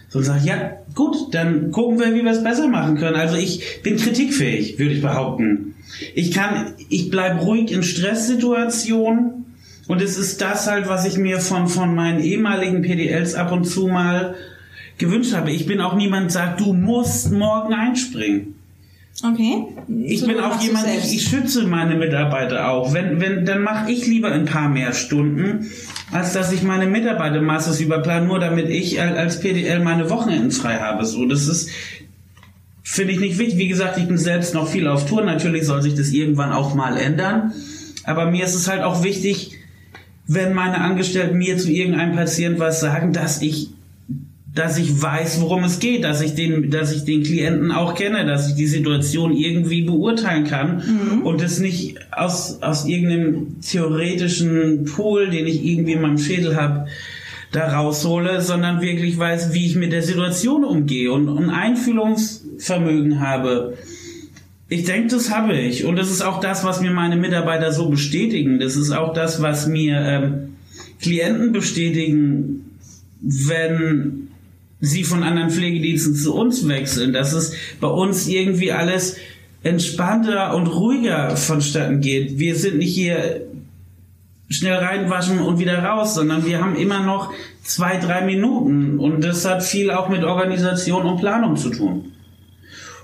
So sag ich, ja, gut, dann gucken wir, wie wir es besser machen können. Also ich bin kritikfähig, würde ich behaupten. Ich kann, ich bleib ruhig in Stresssituationen und es ist das halt, was ich mir von, von meinen ehemaligen PDLs ab und zu mal gewünscht habe. Ich bin auch niemand, sagt, du musst morgen einspringen. Okay. Ich so bin auch jemand, ich, ich, schütze meine Mitarbeiter auch. Wenn, wenn, dann mache ich lieber ein paar mehr Stunden, als dass ich meine Mitarbeitermasse überplane, nur damit ich als PDL meine Wochenenden frei habe. So, das ist, finde ich nicht wichtig. Wie gesagt, ich bin selbst noch viel auf Tour. Natürlich soll sich das irgendwann auch mal ändern. Aber mir ist es halt auch wichtig, wenn meine Angestellten mir zu irgendeinem Patient was sagen, dass ich dass ich weiß, worum es geht, dass ich den, dass ich den Klienten auch kenne, dass ich die Situation irgendwie beurteilen kann mhm. und es nicht aus, aus irgendeinem theoretischen Pool, den ich irgendwie in meinem Schädel habe, da raushole, sondern wirklich weiß, wie ich mit der Situation umgehe und ein Einfühlungsvermögen habe. Ich denke, das habe ich. Und das ist auch das, was mir meine Mitarbeiter so bestätigen. Das ist auch das, was mir ähm, Klienten bestätigen, wenn sie von anderen Pflegediensten zu uns wechseln, dass es bei uns irgendwie alles entspannter und ruhiger vonstatten geht. Wir sind nicht hier schnell reinwaschen und wieder raus, sondern wir haben immer noch zwei, drei Minuten und das hat viel auch mit Organisation und Planung zu tun.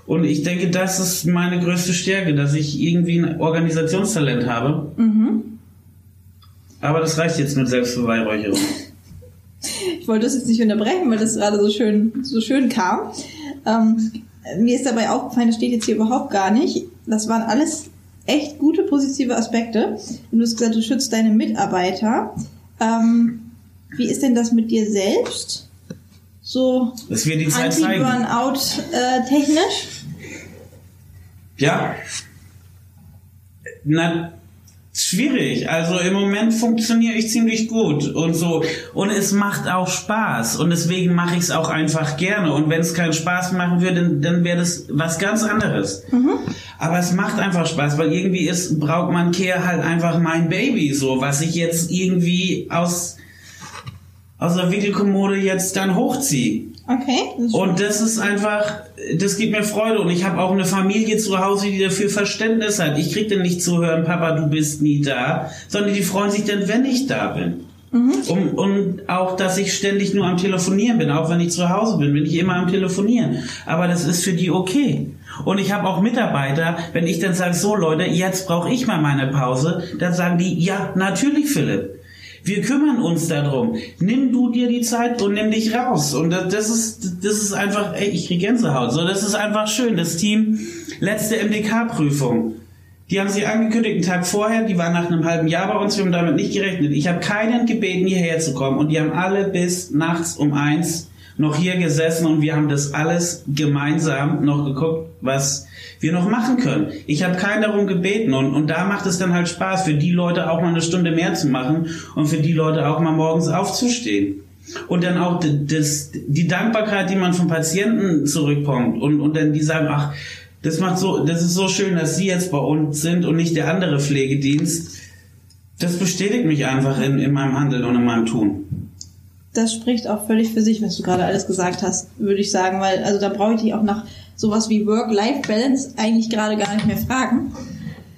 Und ich denke, das ist meine größte Stärke, dass ich irgendwie ein Organisationstalent habe. Mhm. Aber das reicht jetzt mit Selbstbeweihräucherung. Ich wollte das jetzt nicht unterbrechen, weil das gerade so schön, so schön kam. Ähm, mir ist dabei aufgefallen, das steht jetzt hier überhaupt gar nicht. Das waren alles echt gute positive Aspekte. Und du hast gesagt, du schützt deine Mitarbeiter. Ähm, wie ist denn das mit dir selbst? So Anti-Burnout äh, technisch? Ja. Na, schwierig. Also im Moment funktioniere ich ziemlich gut und so. Und es macht auch Spaß. Und deswegen mache ich es auch einfach gerne. Und wenn es keinen Spaß machen würde, dann, dann wäre das was ganz anderes. Mhm. Aber es macht einfach Spaß, weil irgendwie ist man Kehr halt einfach mein Baby, so, was ich jetzt irgendwie aus, aus der Wickelkommode jetzt dann hochziehe. Okay. Das und das ist einfach, das gibt mir Freude und ich habe auch eine Familie zu Hause, die dafür Verständnis hat. Ich krieg dann nicht zu hören, Papa, du bist nie da, sondern die freuen sich dann, wenn ich da bin. Mhm. Und, und auch, dass ich ständig nur am Telefonieren bin, auch wenn ich zu Hause bin, bin ich immer am Telefonieren. Aber das ist für die okay. Und ich habe auch Mitarbeiter, wenn ich dann sage, so Leute, jetzt brauche ich mal meine Pause, dann sagen die, ja, natürlich, Philipp. Wir kümmern uns darum. Nimm du dir die Zeit und nimm dich raus. Und das ist, das ist einfach, ey, ich krieg Gänsehaut. So, das ist einfach schön. Das Team, letzte MDK-Prüfung. Die haben sich angekündigt einen Tag vorher, die waren nach einem halben Jahr bei uns, wir haben damit nicht gerechnet. Ich habe keinen gebeten, hierher zu kommen und die haben alle bis nachts um eins noch hier gesessen und wir haben das alles gemeinsam noch geguckt, was wir noch machen können. Ich habe keinen darum gebeten und, und da macht es dann halt Spaß, für die Leute auch mal eine Stunde mehr zu machen und für die Leute auch mal morgens aufzustehen. Und dann auch das, die Dankbarkeit, die man vom Patienten zurückkommt und, und dann die sagen, ach, das macht so, das ist so schön, dass Sie jetzt bei uns sind und nicht der andere Pflegedienst. Das bestätigt mich einfach in, in meinem Handeln und in meinem Tun das spricht auch völlig für sich, was du gerade alles gesagt hast, würde ich sagen, weil also da brauche ich dich auch nach sowas wie Work-Life-Balance eigentlich gerade gar nicht mehr fragen.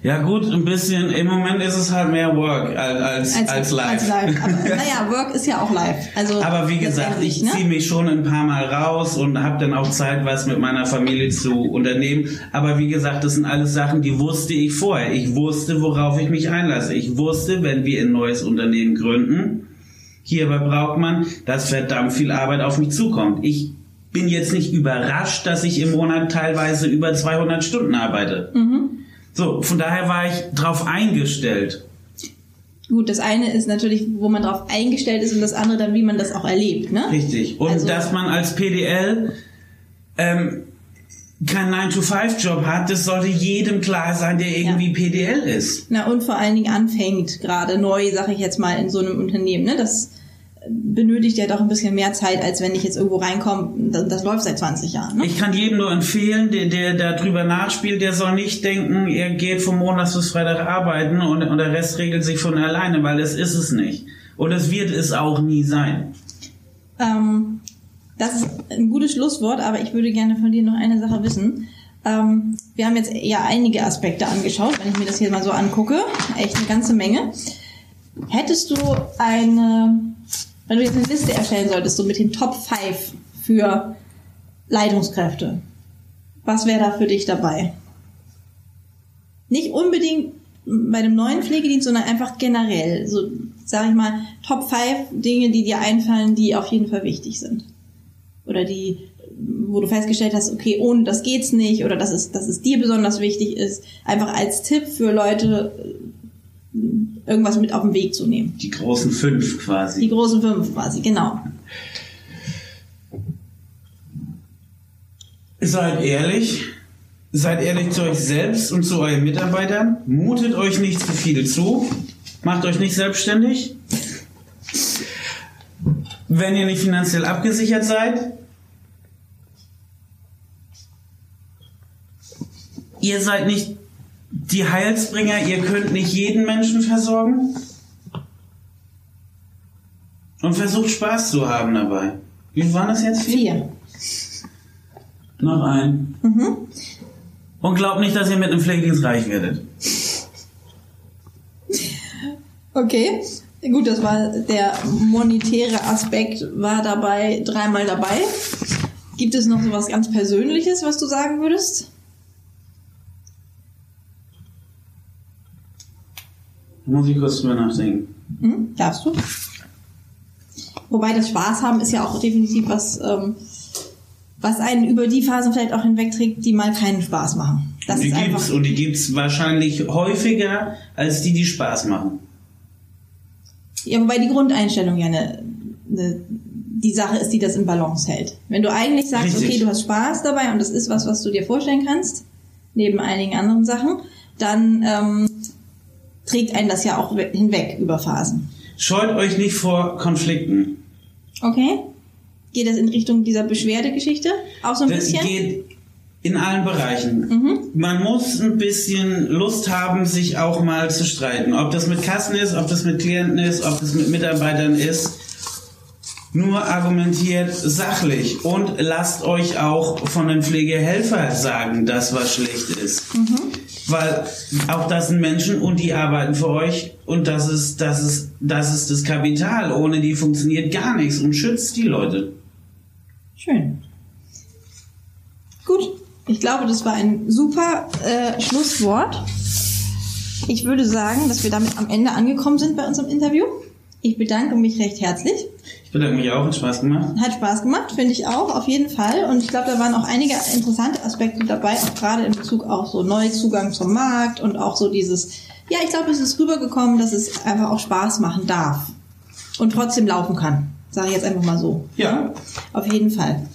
Ja gut, ein bisschen. Im Moment ist es halt mehr Work als, als, als Life. Als live. Aber, naja, Work ist ja auch Life. Also Aber wie gesagt, ich ne? ziehe mich schon ein paar Mal raus und habe dann auch Zeit, was mit meiner Familie zu unternehmen. Aber wie gesagt, das sind alles Sachen, die wusste ich vorher. Ich wusste, worauf ich mich einlasse. Ich wusste, wenn wir ein neues Unternehmen gründen, Hierbei braucht man, dass verdammt viel Arbeit auf mich zukommt. Ich bin jetzt nicht überrascht, dass ich im Monat teilweise über 200 Stunden arbeite. Mhm. So, von daher war ich drauf eingestellt. Gut, das eine ist natürlich, wo man drauf eingestellt ist und das andere dann, wie man das auch erlebt, ne? Richtig. Und also, dass man als PDL ähm, keinen 9-to-5-Job hat, das sollte jedem klar sein, der irgendwie ja. PDL ist. Na und vor allen Dingen anfängt, gerade neu, sag ich jetzt mal, in so einem Unternehmen, ne? Das benötigt ja doch ein bisschen mehr Zeit, als wenn ich jetzt irgendwo reinkomme. Das, das läuft seit 20 Jahren. Ne? Ich kann jedem nur empfehlen, der, der da drüber nachspielt, der soll nicht denken, er geht vom Montag bis Freitag arbeiten und, und der Rest regelt sich von alleine, weil das ist es nicht. Und es wird es auch nie sein. Ähm, das ist ein gutes Schlusswort, aber ich würde gerne von dir noch eine Sache wissen. Ähm, wir haben jetzt ja einige Aspekte angeschaut, wenn ich mir das hier mal so angucke. Echt eine ganze Menge. Hättest du eine, wenn du jetzt eine Liste erstellen solltest, so mit den Top 5 für Leitungskräfte, was wäre da für dich dabei? Nicht unbedingt bei dem neuen Pflegedienst, sondern einfach generell. So, sag ich mal, Top 5 Dinge, die dir einfallen, die auf jeden Fall wichtig sind. Oder die, wo du festgestellt hast, okay, ohne das geht's nicht, oder dass es, dass es dir besonders wichtig ist, einfach als Tipp für Leute, irgendwas mit auf den Weg zu nehmen. Die großen fünf quasi. Die großen fünf quasi, genau. Seid ehrlich. Seid ehrlich zu euch selbst und zu euren Mitarbeitern. Mutet euch nicht zu viel zu. Macht euch nicht selbstständig. Wenn ihr nicht finanziell abgesichert seid, ihr seid nicht die Heilsbringer, ihr könnt nicht jeden Menschen versorgen. Und versucht Spaß zu haben dabei. Wie waren das jetzt? Vier. Noch ein. Mhm. Und glaubt nicht, dass ihr mit einem Pflegedienst reich werdet. Okay. Gut, das war der monetäre Aspekt, war dabei dreimal dabei. Gibt es noch so was ganz Persönliches, was du sagen würdest? Muss ich kurz drüber nachdenken. Hm, darfst du? Wobei das Spaß haben ist ja auch definitiv was, ähm, was einen über die Phasen vielleicht auch hinwegträgt, die mal keinen Spaß machen. Das und die gibt's, und die gibt's wahrscheinlich häufiger als die, die Spaß machen. Ja, wobei die Grundeinstellung ja eine, eine, die Sache ist, die das in Balance hält. Wenn du eigentlich sagst, Richtig. okay, du hast Spaß dabei und das ist was, was du dir vorstellen kannst, neben einigen anderen Sachen, dann ähm, trägt einen das ja auch hinweg über Phasen. Scheut euch nicht vor Konflikten. Okay? Geht das in Richtung dieser Beschwerdegeschichte? Auch so ein Das bisschen? geht in allen Bereichen. Mhm. Man muss ein bisschen Lust haben, sich auch mal zu streiten. Ob das mit Kassen ist, ob das mit Klienten ist, ob das mit Mitarbeitern ist. Nur argumentiert sachlich und lasst euch auch von den Pflegehelfer sagen, dass was schlecht ist. Weil auch das sind Menschen und die arbeiten für euch und das ist, das ist, das ist das Kapital. Ohne die funktioniert gar nichts und schützt die Leute. Schön. Gut, ich glaube, das war ein super äh, Schlusswort. Ich würde sagen, dass wir damit am Ende angekommen sind bei unserem Interview. Ich bedanke mich recht herzlich. Ich bedanke mich auch, hat Spaß gemacht. Hat Spaß gemacht, finde ich auch, auf jeden Fall. Und ich glaube, da waren auch einige interessante Aspekte dabei, auch gerade in Bezug auf so Neuzugang zum Markt und auch so dieses, ja, ich glaube, es ist rübergekommen, dass es einfach auch Spaß machen darf und trotzdem laufen kann. Sage ich jetzt einfach mal so. Ja. Auf jeden Fall.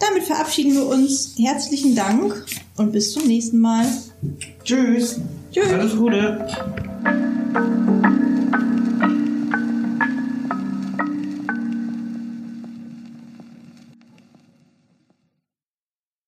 Damit verabschieden wir uns. Herzlichen Dank und bis zum nächsten Mal. Tschüss. Tschüss. Alles Gute.